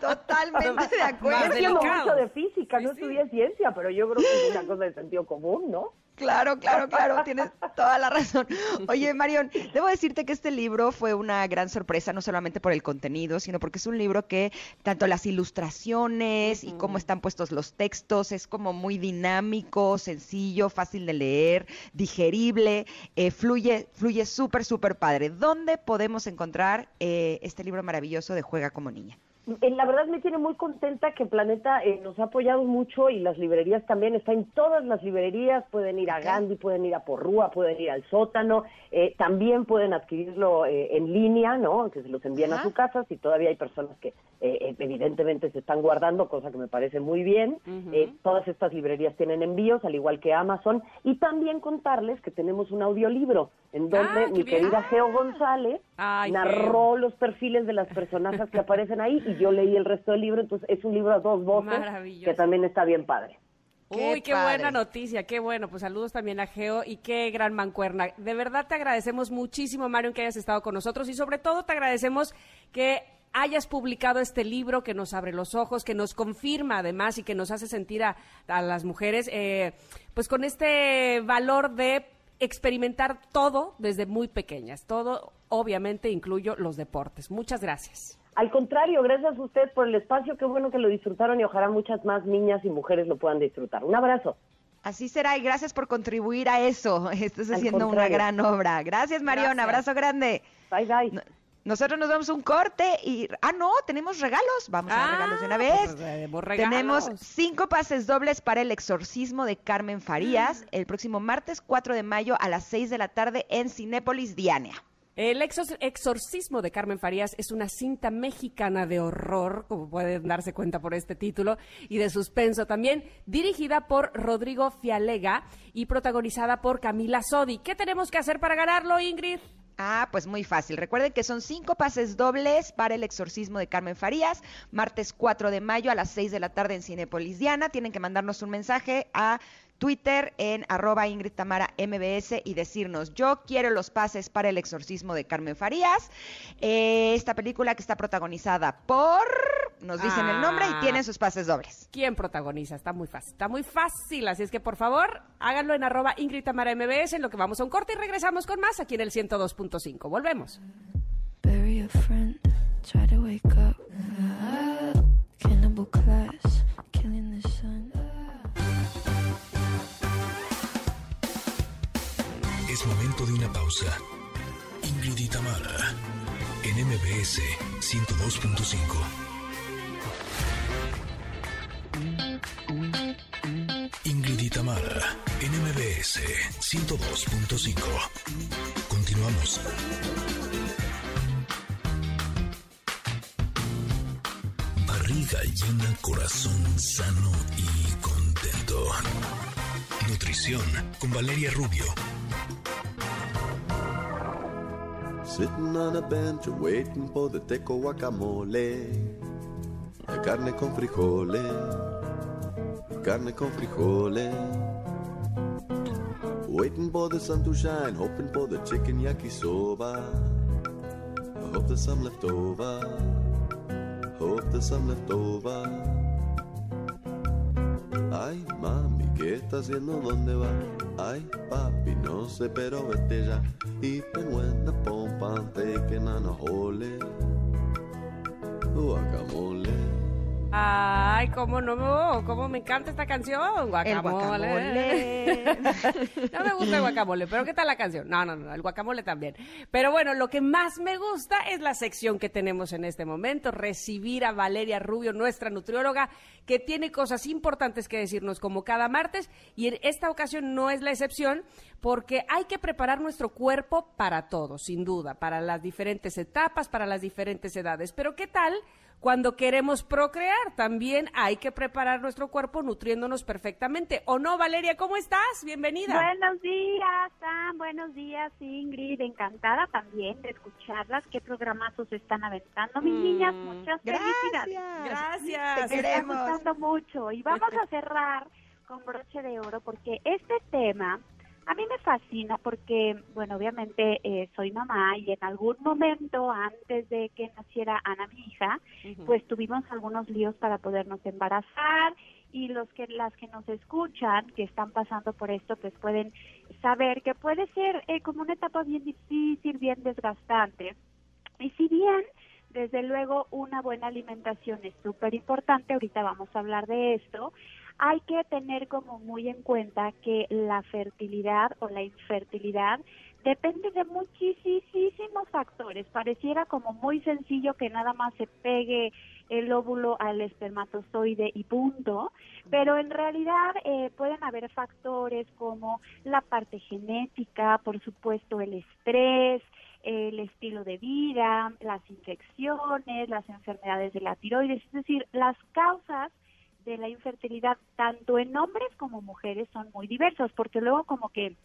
Totalmente de Yo acuerdo. entiendo mucho de física, no estudié ciencia, pero yo creo que es una cosa de sentido común, ¿no? Claro, claro, claro, tienes toda la razón. Oye, Marión, debo decirte que este libro fue una gran sorpresa, no solamente por el contenido, sino porque es un libro que tanto las ilustraciones y cómo están puestos los textos es como muy dinámico, sencillo, fácil de leer, digerible, eh, fluye, fluye súper, súper padre. ¿Dónde podemos encontrar eh, este libro maravilloso de Juega como niña? Eh, La verdad me tiene muy contenta que Planeta eh, nos ha apoyado mucho y las librerías también, está en todas las librerías, pueden ir a Gandhi, pueden ir a Porrúa, pueden ir al sótano, eh, también pueden adquirirlo eh, en línea, ¿no? Que se los envíen a su casa, si todavía hay personas que eh, eh, evidentemente se están guardando, cosa que me parece muy bien. Eh, todas estas librerías tienen envíos, al igual que Amazon, y también contarles que tenemos un audiolibro en donde Ah, mi bien. querida Geo González Ay, narró los perfiles de las personajes que aparecen ahí y yo leí el resto del libro, entonces es un libro a dos voces que también está bien padre. Qué Uy, qué padre. buena noticia, qué bueno. Pues saludos también a Geo y qué gran mancuerna. De verdad te agradecemos muchísimo, Mario, que hayas estado con nosotros y sobre todo te agradecemos que hayas publicado este libro que nos abre los ojos, que nos confirma además y que nos hace sentir a, a las mujeres, eh, pues con este valor de experimentar todo desde muy pequeñas. Todo, obviamente, incluyo los deportes. Muchas gracias. Al contrario, gracias a usted por el espacio, qué bueno que lo disfrutaron y ojalá muchas más niñas y mujeres lo puedan disfrutar. Un abrazo. Así será y gracias por contribuir a eso. Estás Al haciendo una gran obra. Gracias, Marión. Gracias. Abrazo grande. Bye, bye. No- Nosotros nos damos un corte y... Ah, no, tenemos regalos. Vamos a Ah, regalos de una pues, vez. tenemos regalos. Tenemos cinco pases dobles para el exorcismo de Carmen Farías el próximo martes 4 de mayo a las 6 de la tarde en Cinépolis Diana. El exor- exorcismo de Carmen Farías es una cinta mexicana de horror, como pueden darse cuenta por este título, y de suspenso también, dirigida por Rodrigo Fialega y protagonizada por Camila Sodi. ¿Qué tenemos que hacer para ganarlo, Ingrid? Ah, pues muy fácil. Recuerden que son cinco pases dobles para el exorcismo de Carmen Farías, martes 4 de mayo a las 6 de la tarde en Cinepolis Diana. Tienen que mandarnos un mensaje a Twitter en arroba Ingrid Tamara MBS y decirnos, yo quiero los pases para el exorcismo de Carmen Farías. Eh, esta película que está protagonizada por, nos dicen el nombre y Ah. tienen sus pases dobles. ¿Quién protagoniza? Está muy fácil, está muy fácil, así es que por favor háganlo en arroba Ingrid Tamara MBS, en lo que vamos a un corte y regresamos con más aquí en el 102.5. Volvemos. Bury a friend, try to wake up. Cannibal class, Momento de una pausa. Ingrid y Tamara, en MBS 102.5. Ingrid y Tamara, en MBS 102.5. Continuamos. Barriga llena, corazón sano y contento. Nutrición con Valeria Rubio. Sitting on a bench waiting for the teco guacamole. La carne con frijoles. Carne con frijoles. Waiting for the sun to shine, hoping for the chicken yakisoba. I hope there's some left over. Hope there's some left over. Ay, mami, ¿qué está haciendo? ¿Dónde va? Ay, papi, no sé, pero vete ya. Even when the pompa taking on a hole. Guacamole, Ay, cómo no, cómo me encanta esta canción, guacamole. guacamole. no me gusta el guacamole, pero ¿qué tal la canción? No, no, no, el guacamole también. Pero bueno, lo que más me gusta es la sección que tenemos en este momento, recibir a Valeria Rubio, nuestra nutrióloga, que tiene cosas importantes que decirnos como cada martes y en esta ocasión no es la excepción porque hay que preparar nuestro cuerpo para todo, sin duda, para las diferentes etapas, para las diferentes edades. Pero ¿qué tal? Cuando queremos procrear, también hay que preparar nuestro cuerpo nutriéndonos perfectamente. ¿O no, Valeria? ¿Cómo estás? Bienvenida. Buenos días, Sam. Buenos días, Ingrid. Encantada también de escucharlas. ¿Qué programazos están aventando, mis Mm, niñas? Muchas felicidades. Gracias. Te está gustando mucho. Y vamos a cerrar con broche de oro porque este tema a mí me fascina porque, bueno, obviamente eh, soy mamá y en algún momento antes de que naciera Ana, mi hija, pues tuvimos algunos líos para podernos embarazar y los que las que nos escuchan que están pasando por esto pues pueden saber que puede ser eh, como una etapa bien difícil, bien desgastante. Y si bien desde luego una buena alimentación es súper importante, ahorita vamos a hablar de esto, hay que tener como muy en cuenta que la fertilidad o la infertilidad depende de muchísimos factores. Pareciera como muy sencillo que nada más se pegue el óvulo al espermatozoide y punto, pero en realidad eh, pueden haber factores como la parte genética, por supuesto el estrés, el estilo de vida, las infecciones, las enfermedades de la tiroides, es decir, las causas de la infertilidad tanto en hombres como mujeres son muy diversas, porque luego como que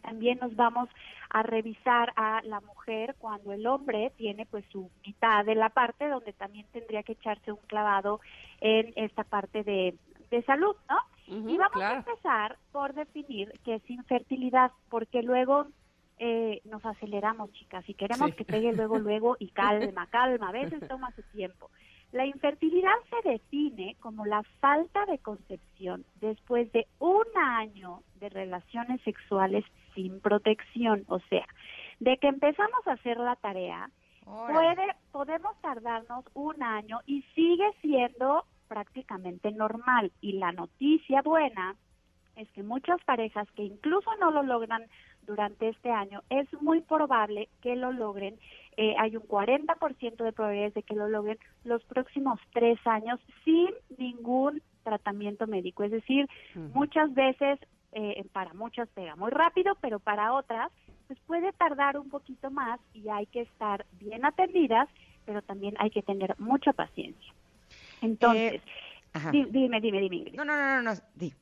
también nos vamos a revisar a la mujer cuando el hombre tiene pues su mitad de la parte donde también tendría que echarse un clavado en esta parte de, de salud, ¿no? Y vamos claro. a empezar por definir qué es infertilidad, porque luego eh, nos aceleramos, chicas, y queremos Sí. que pegue luego, luego y calma, calma, a veces toma su tiempo. La infertilidad se define como la falta de concepción después de un año de relaciones sexuales sin protección, o sea, de que empezamos a hacer la tarea, puede, podemos tardarnos un año y sigue siendo prácticamente normal. Y la noticia buena es que muchas parejas que incluso no lo logran durante este año, es muy probable que lo logren. Eh, hay un 40% de probabilidades de que lo logren los próximos tres años sin ningún tratamiento médico. Es decir, muchas veces, eh, para muchas pega muy rápido, pero para otras, pues puede tardar un poquito más y hay que estar bien atendidas, pero también hay que tener mucha paciencia. Entonces, Eh, dime, dime, dime, Ingrid. No, no, no, no, no, di.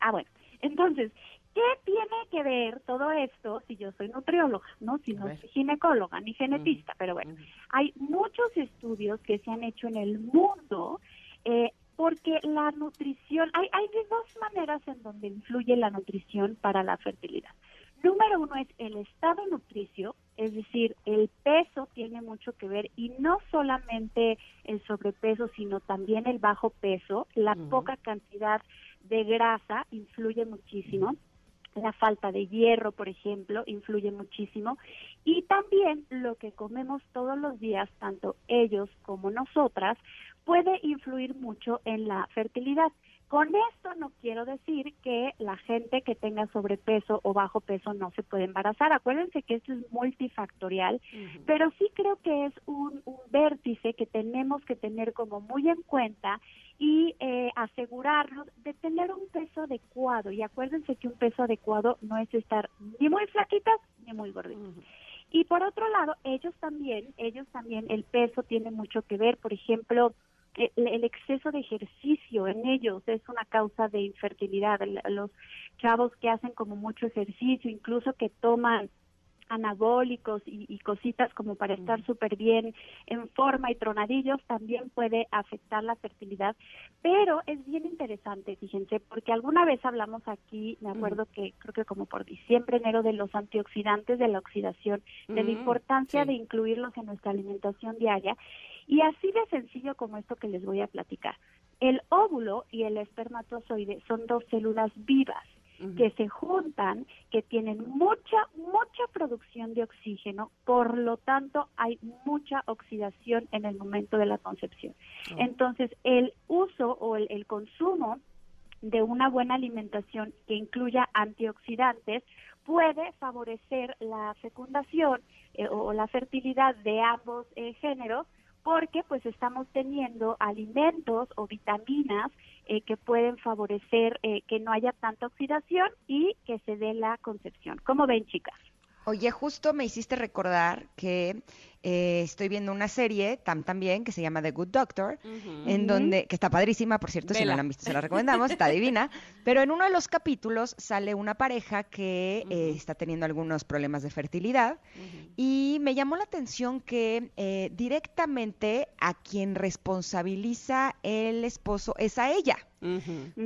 Ah, bueno. Entonces, ¿qué tiene que ver todo esto si yo soy nutrióloga, no? Si no soy ginecóloga ni genetista, pero bueno, hay muchos estudios que se han hecho en el mundo eh, porque la nutrición, hay, hay de dos maneras en donde influye la nutrición para la fertilidad. Número uno es el estado nutricio, es decir, el peso tiene mucho que ver y no solamente el sobrepeso, sino también el bajo peso, la poca cantidad de grasa influye muchísimo. La falta de hierro, por ejemplo, influye muchísimo. Y también lo que comemos todos los días, tanto ellos como nosotras, puede influir mucho en la fertilidad. Con esto no quiero decir que la gente que tenga sobrepeso o bajo peso no se puede embarazar. Acuérdense que esto es multifactorial, pero sí creo que es un, un vértice que tenemos que tener como muy en cuenta y eh, asegurarnos de tener un peso adecuado. Y acuérdense que un peso adecuado no es estar ni muy flaquitas ni muy gorditas. Y por otro lado, ellos también, ellos también, el peso tiene mucho que ver, por ejemplo, el, el exceso de ejercicio en ellos es una causa de infertilidad. Los chavos que hacen como mucho ejercicio, incluso que toman anabólicos y, y cositas como para estar súper bien en forma y tronadillos también puede afectar la fertilidad, pero es bien interesante, fíjense, porque alguna vez hablamos aquí, me acuerdo que creo que como por diciembre, enero, de los antioxidantes de la oxidación, de la importancia sí. de incluirlos en nuestra alimentación diaria, y así de sencillo como esto que les voy a platicar. El óvulo y el espermatozoide son dos células vivas que se juntan, que tienen mucha, mucha producción de oxígeno, por lo tanto hay mucha oxidación en el momento de la concepción. Oh. Entonces, el uso o el, el consumo de una buena alimentación que incluya antioxidantes puede favorecer la fecundación eh, o, o la fertilidad de ambos eh, géneros porque pues estamos teniendo alimentos o vitaminas eh, que pueden favorecer eh, que no haya tanta oxidación y que se dé la concepción. ¿Cómo ven, chicas? Oye, justo me hiciste recordar que eh, estoy viendo una serie tam, también que se llama The Good Doctor, en donde, que está padrísima, por cierto, si no la han visto se la recomendamos, está divina, pero en uno de los capítulos sale una pareja que eh, está teniendo algunos problemas de fertilidad y me llamó la atención que eh, directamente a quien responsabiliza el esposo es a ella,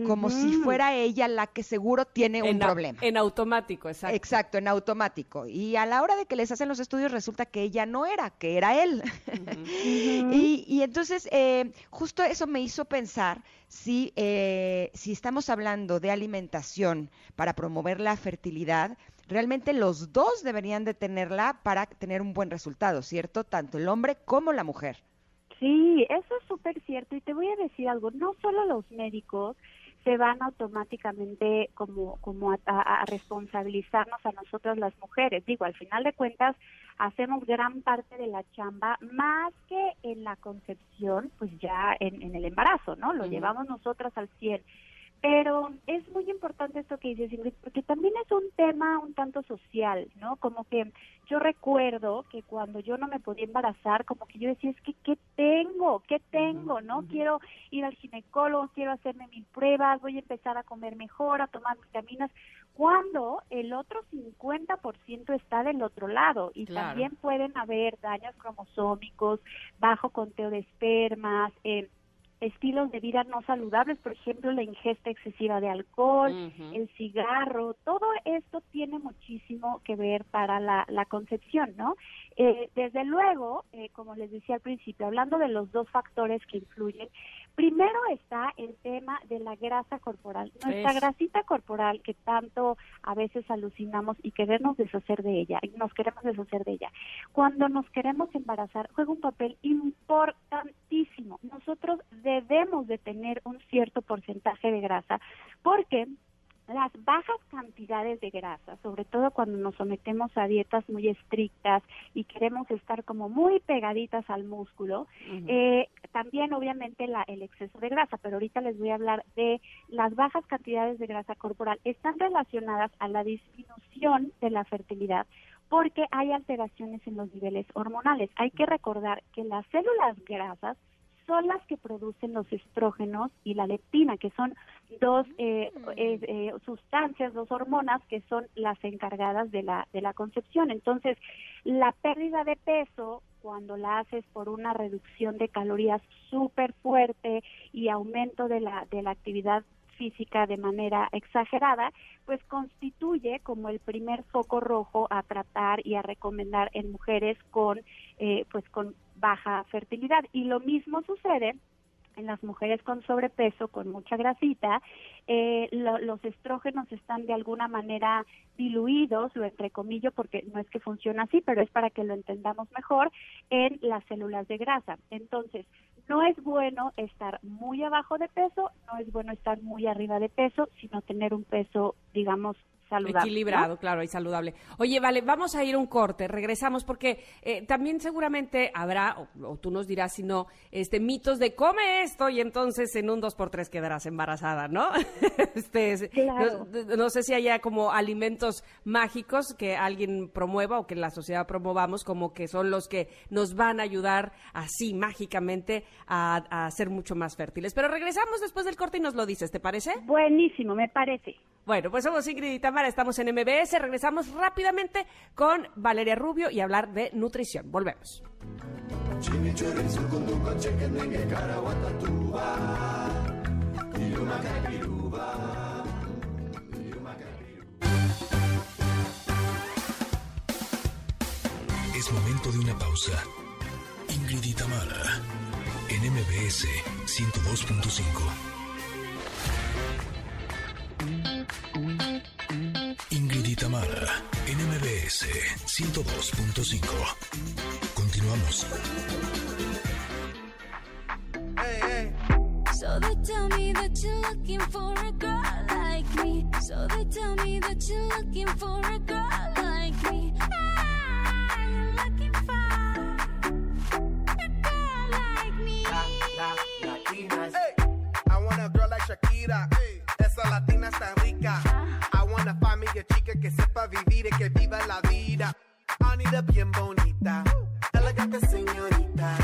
como si fuera ella la que seguro tiene un En problema. En automático, exacto. Exacto, en automático. Y a la hora de que les hacen los estudios resulta que ella no era, que era él. y, y entonces eh, justo eso me hizo pensar si, eh, si estamos hablando de alimentación para promover la fertilidad, realmente los dos deberían de tenerla para tener un buen resultado, ¿cierto? Tanto el hombre como la mujer. Sí, eso es súper cierto y te voy a decir algo, no solo los médicos se van automáticamente como, como a, a- a responsabilizarnos a nosotras las mujeres. Digo, al final de cuentas hacemos gran parte de la chamba más que en la concepción, pues ya en, en el embarazo, ¿no? Lo llevamos nosotras al 100. Pero es muy importante esto que dices, Ingrid, porque también es un tema un tanto social, ¿no? Como que yo recuerdo que cuando yo no me podía embarazar, como que yo decía, es que, ¿qué tengo? ¿Qué tengo? ¿No? Quiero ir al ginecólogo, quiero hacerme mil pruebas, voy a empezar a comer mejor, a tomar vitaminas, cuando el otro 50% está del otro lado y Claro. también pueden haber daños cromosómicos, bajo conteo de espermas, eh, estilos de vida no saludables, por ejemplo, la ingesta excesiva de alcohol, el cigarro, todo esto tiene muchísimo que ver para la, la concepción, ¿no? Eh, desde luego, eh, como les decía al principio, hablando de los dos factores que influyen, primero está el tema de la grasa corporal. Nuestra grasita corporal que tanto a veces alucinamos y queremos deshacer de ella, y nos queremos deshacer de ella. Cuando nos queremos embarazar, juega un papel importantísimo. Nosotros debemos de tener un cierto porcentaje de grasa porque las bajas cantidades de grasa, sobre todo cuando nos sometemos a dietas muy estrictas y queremos estar como muy pegaditas al músculo, eh, también obviamente la, el exceso de grasa, pero ahorita les voy a hablar de las bajas cantidades de grasa corporal, están relacionadas a la disminución de la fertilidad porque hay alteraciones en los niveles hormonales. Hay que recordar que las células grasas son las que producen los estrógenos y la leptina, que son dos eh, eh, sustancias, dos hormonas que son las encargadas de la, de la concepción. Entonces, la pérdida de peso, cuando la haces por una reducción de calorías súper fuerte y aumento de la, de la actividad física de manera exagerada, pues constituye como el primer foco rojo a tratar y a recomendar en mujeres con, eh, pues con baja fertilidad. Y lo mismo sucede en las mujeres con sobrepeso, con mucha grasita, eh, lo- los estrógenos están de alguna manera diluidos, lo entrecomillo porque no es que funcione así, pero es para que lo entendamos mejor, en las células de grasa. Entonces, no es bueno estar muy abajo de peso, no es bueno estar muy arriba de peso, sino tener un peso, digamos, saludable. ¿no? Equilibrado, claro, y saludable. Oye, vale, vamos a ir a un corte, regresamos porque eh, también seguramente habrá, o, o tú nos dirás si no, este mitos de come esto y entonces en un 2x3 quedarás embarazada, ¿no? este, Claro. no, no sé si haya como alimentos mágicos que alguien promueva o que la sociedad promovamos como que son los que nos van a ayudar así mágicamente a, a ser mucho más fértiles. Pero regresamos después del corte y nos lo dices, ¿te parece? Buenísimo, me parece. Bueno, pues somos Ingrid y Tamara, estamos en MBS, regresamos rápidamente con Valeria Rubio y hablar de nutrición. Volvemos. Es momento de una pausa. Ingrid y Tamara, en MBS 102.5. Tamara en MBS 102.5. Continuamos. So they tell me that you're looking for a girl like me. So they tell me that you're looking for a vivir y que viva la vida. I need a bien bonita, elegante señorita.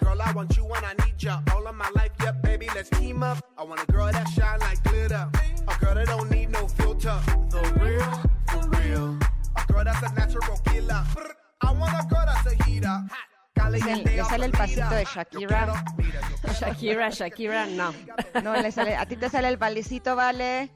Girl, I want you and I need ya all of my life. Yep, baby, let's team up. I want a girl that shine like glitter. A girl that don't need no filter. The real, for real. A girl that's a natural killer. I want a girl that's a heater. Dicen, le sale el pasito de Shakira. Shakira, Shakira, no. No, le sale, a ti te sale el balecito, ¿vale?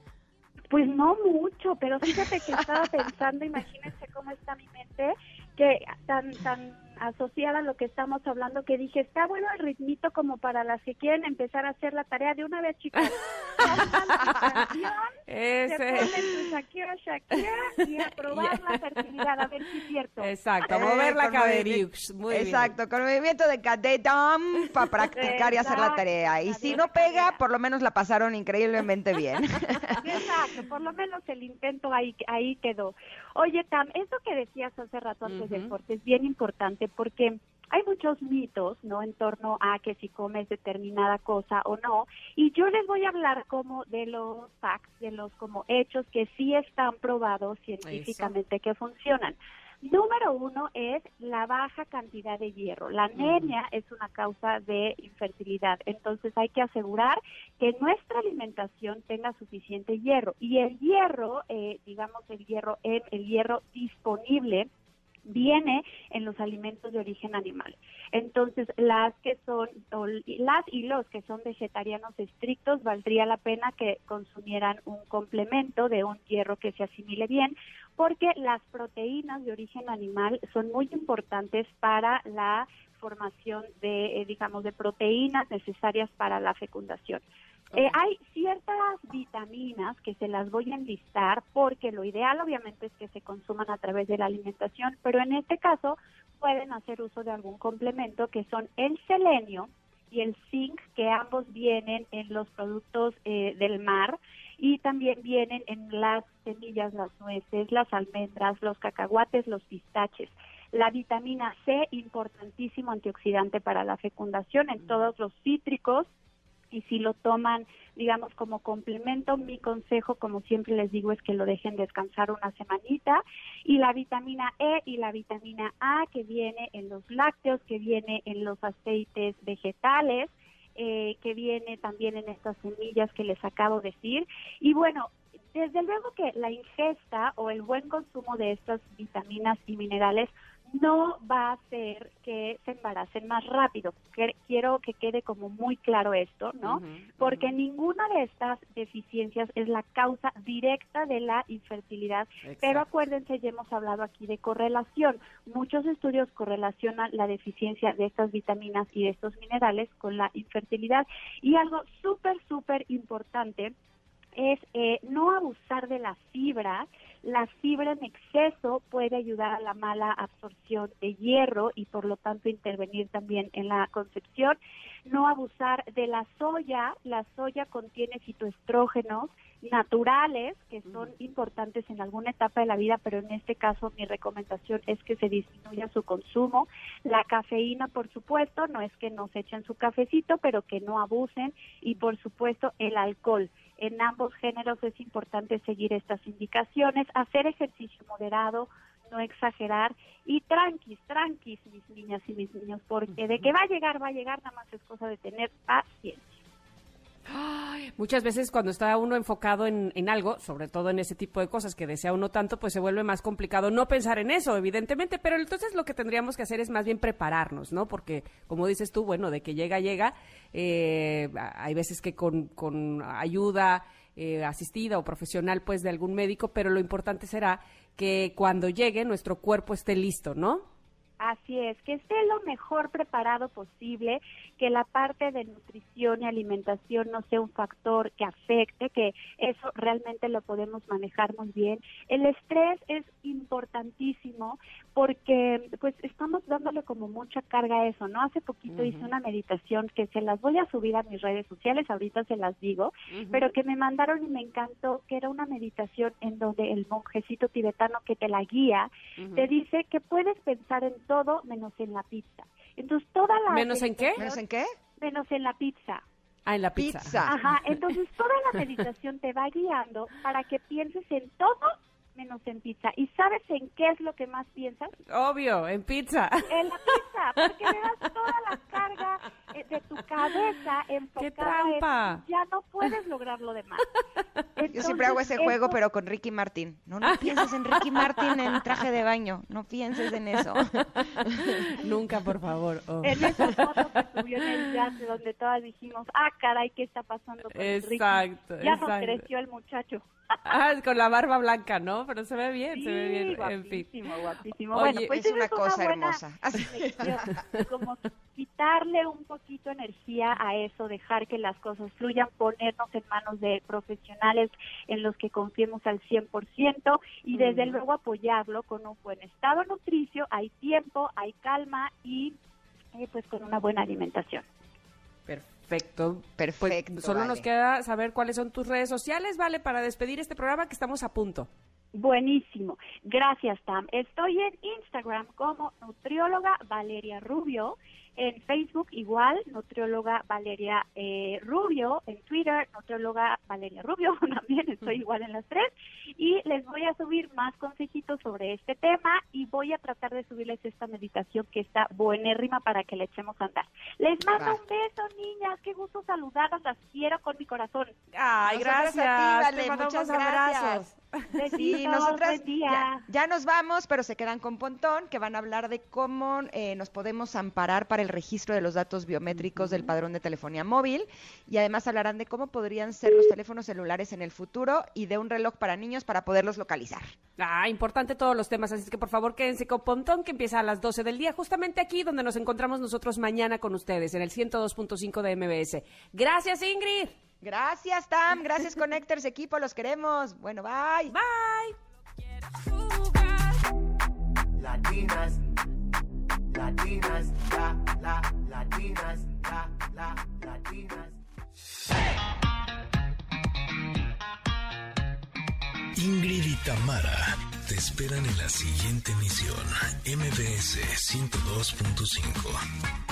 Pues no mucho, pero fíjate que estaba pensando, imagínense cómo está mi mente, que tan tan asociada a lo que estamos hablando que dije, está bueno el ritmito como para las que quieren empezar a hacer la tarea de una vez, chicas. Se Ese. ponen su Shakira, Shakira y a probar la fertilidad, a ver si es cierto. Exacto, Eh, mover la movimiento- Muy bien. Exacto, con movimiento de cadetón para practicar y hacer la tarea. Y si no pega, por lo menos la pasaron increíblemente bien. Exacto, por lo menos el intento ahí, ahí quedó. Oye, Tam, eso que decías hace rato antes del Ujú. corte es bien importante porque hay muchos mitos, ¿no? En torno a que si comes determinada cosa o no. Y yo les voy a hablar como de los facts, de los como hechos que sí están probados científicamente que funcionan. Número uno es la baja cantidad de hierro. La anemia es una causa de infertilidad, entonces hay que asegurar que nuestra alimentación tenga suficiente hierro. Y el hierro, eh, digamos el hierro, el hierro disponible viene en los alimentos de origen animal. Entonces, las que son, las y los que son vegetarianos estrictos, valdría la pena que consumieran un complemento de un hierro que se asimile bien, porque las proteínas de origen animal son muy importantes para la formación de, eh, digamos, de proteínas necesarias para la fecundación. Eh, hay ciertas vitaminas que se las voy a enlistar porque lo ideal obviamente es que se consuman a través de la alimentación, pero en este caso pueden hacer uso de algún complemento que son el selenio y el zinc, que ambos vienen en los productos eh, del mar y también vienen en las semillas, las nueces, las almendras, los cacahuates, los pistaches. La vitamina C, importantísimo antioxidante para la fecundación en todos los cítricos, y si lo toman, digamos, como complemento, mi consejo, como siempre les digo, es que lo dejen descansar una semanita. Y la vitamina E y la vitamina A que viene en los lácteos, que viene en los aceites vegetales, eh, que viene también en estas semillas que les acabo de decir. Y bueno, desde luego que la ingesta o el buen consumo de estas vitaminas y minerales no va a hacer que se embaracen más rápido. Quiero que quede como muy claro esto, ¿no? Porque ninguna de estas deficiencias es la causa directa de la infertilidad. Pero acuérdense, ya hemos hablado aquí de correlación. Muchos estudios correlacionan la deficiencia de estas vitaminas y de estos minerales con la infertilidad. Y algo súper, súper importante es eh, no abusar de la fibra. La fibra en exceso puede ayudar a la mala absorción de hierro y por lo tanto intervenir también en la concepción. No abusar de la soya. La soya contiene fitoestrógenos naturales que son importantes en alguna etapa de la vida, pero en este caso mi recomendación es que se disminuya su consumo. La cafeína, por supuesto, no es que no se echen su cafecito, pero que no abusen y por supuesto el alcohol. En ambos géneros es importante seguir estas indicaciones, hacer ejercicio moderado, no exagerar y tranquis, tranquis, mis niñas y mis niños, porque de que va a llegar, va a llegar, nada más es cosa de tener paciencia. Muchas veces cuando está uno enfocado en, en algo, sobre todo en ese tipo de cosas que desea uno tanto, pues se vuelve más complicado no pensar en eso, evidentemente, pero entonces lo que tendríamos que hacer es más bien prepararnos, ¿no? Porque, como dices tú, bueno, de que llega, llega, eh, hay veces que con, con ayuda eh, asistida o profesional, pues, de algún médico, pero lo importante será que cuando llegue nuestro cuerpo esté listo, ¿no? Así es, que esté lo mejor preparado posible, que la parte de nutrición y alimentación no sea un factor que afecte, que eso realmente lo podemos manejar muy bien. El estrés es importantísimo porque pues estamos dándole como mucha carga a eso, ¿no? Hace poquito hice una meditación que se las voy a subir a mis redes sociales, ahorita se las digo, pero que me mandaron y me encantó, que era una meditación en donde el monjecito tibetano que te la guía te dice que puedes pensar en todo menos en la pizza. Entonces toda la ¿Menos en qué? ¿Menos en qué? Menos en la pizza. Ah, en la pizza. Ajá, entonces toda la meditación te va guiando para que pienses en todo menos en pizza. ¿Y sabes en qué es lo que más piensas? Obvio, en pizza. En la pizza, porque le das toda la carga eh, de tu cabeza enfocada trampa! en ya no puedes lograr lo demás. Yo siempre hago ese juego, pero con Ricky Martin. No, no pienses en Ricky Martin en traje de baño. No pienses en eso. Nunca, por favor. oh. En esa foto que subió en el jazz, donde todas dijimos, ah, caray, ¿qué está pasando con el Ricky? Exacto, Ya no exacto. creció el muchacho. Ah, con la barba blanca, ¿no? Pero se ve bien, se ve bien. En fin. guapísimo, guapísimo. Oye, bueno, pues es una cosa hermosa. como quitarle un poquito energía a eso, dejar que las cosas fluyan, ponernos en manos de profesionales en los que confiemos al 100% y desde Mm. luego apoyarlo con un buen estado nutricio, hay tiempo, hay calma y eh, pues con una buena alimentación. Perfecto. Perfecto. Pues solo nos queda saber cuáles son tus redes sociales, ¿vale? Para despedir este programa que estamos a punto. Buenísimo. Gracias, Tam. Estoy en Instagram como nutrióloga Valeria Rubio, en Facebook igual, nutrióloga Valeria eh, Rubio, en Twitter, nutrióloga Valeria Rubio, también estoy igual en las tres, y les voy a subir más consejitos sobre este tema y voy a tratar de subirles esta meditación que está buenérrima para que le echemos a andar. Les mando Va. un beso, niñas, qué gusto saludarlas, las quiero con mi corazón. Ay, gracias. a ti, Vale, muchas abrazos. gracias. Sí, nosotras ya, ya nos vamos, pero se quedan con Pontón, que van a hablar de cómo eh, nos podemos amparar para el registro de los datos biométricos del padrón de telefonía móvil y además hablarán de cómo podrían ser los teléfonos celulares en el futuro y de un reloj para niños para poderlos localizar. Ah, importante todos los temas, así es que por favor quédense con Pontón, que empieza a las 12 del día, justamente aquí donde nos encontramos nosotros mañana con ustedes, en el 102.5 de MBS. Gracias, Ingrid. Gracias, Tam. Gracias, Connectors equipo. Los queremos. Bueno, bye. Bye. Latinas, latinas, la, la, latinas, la, la, latinas. Ingrid y Tamara te esperan en la siguiente emisión, MBS 102.5.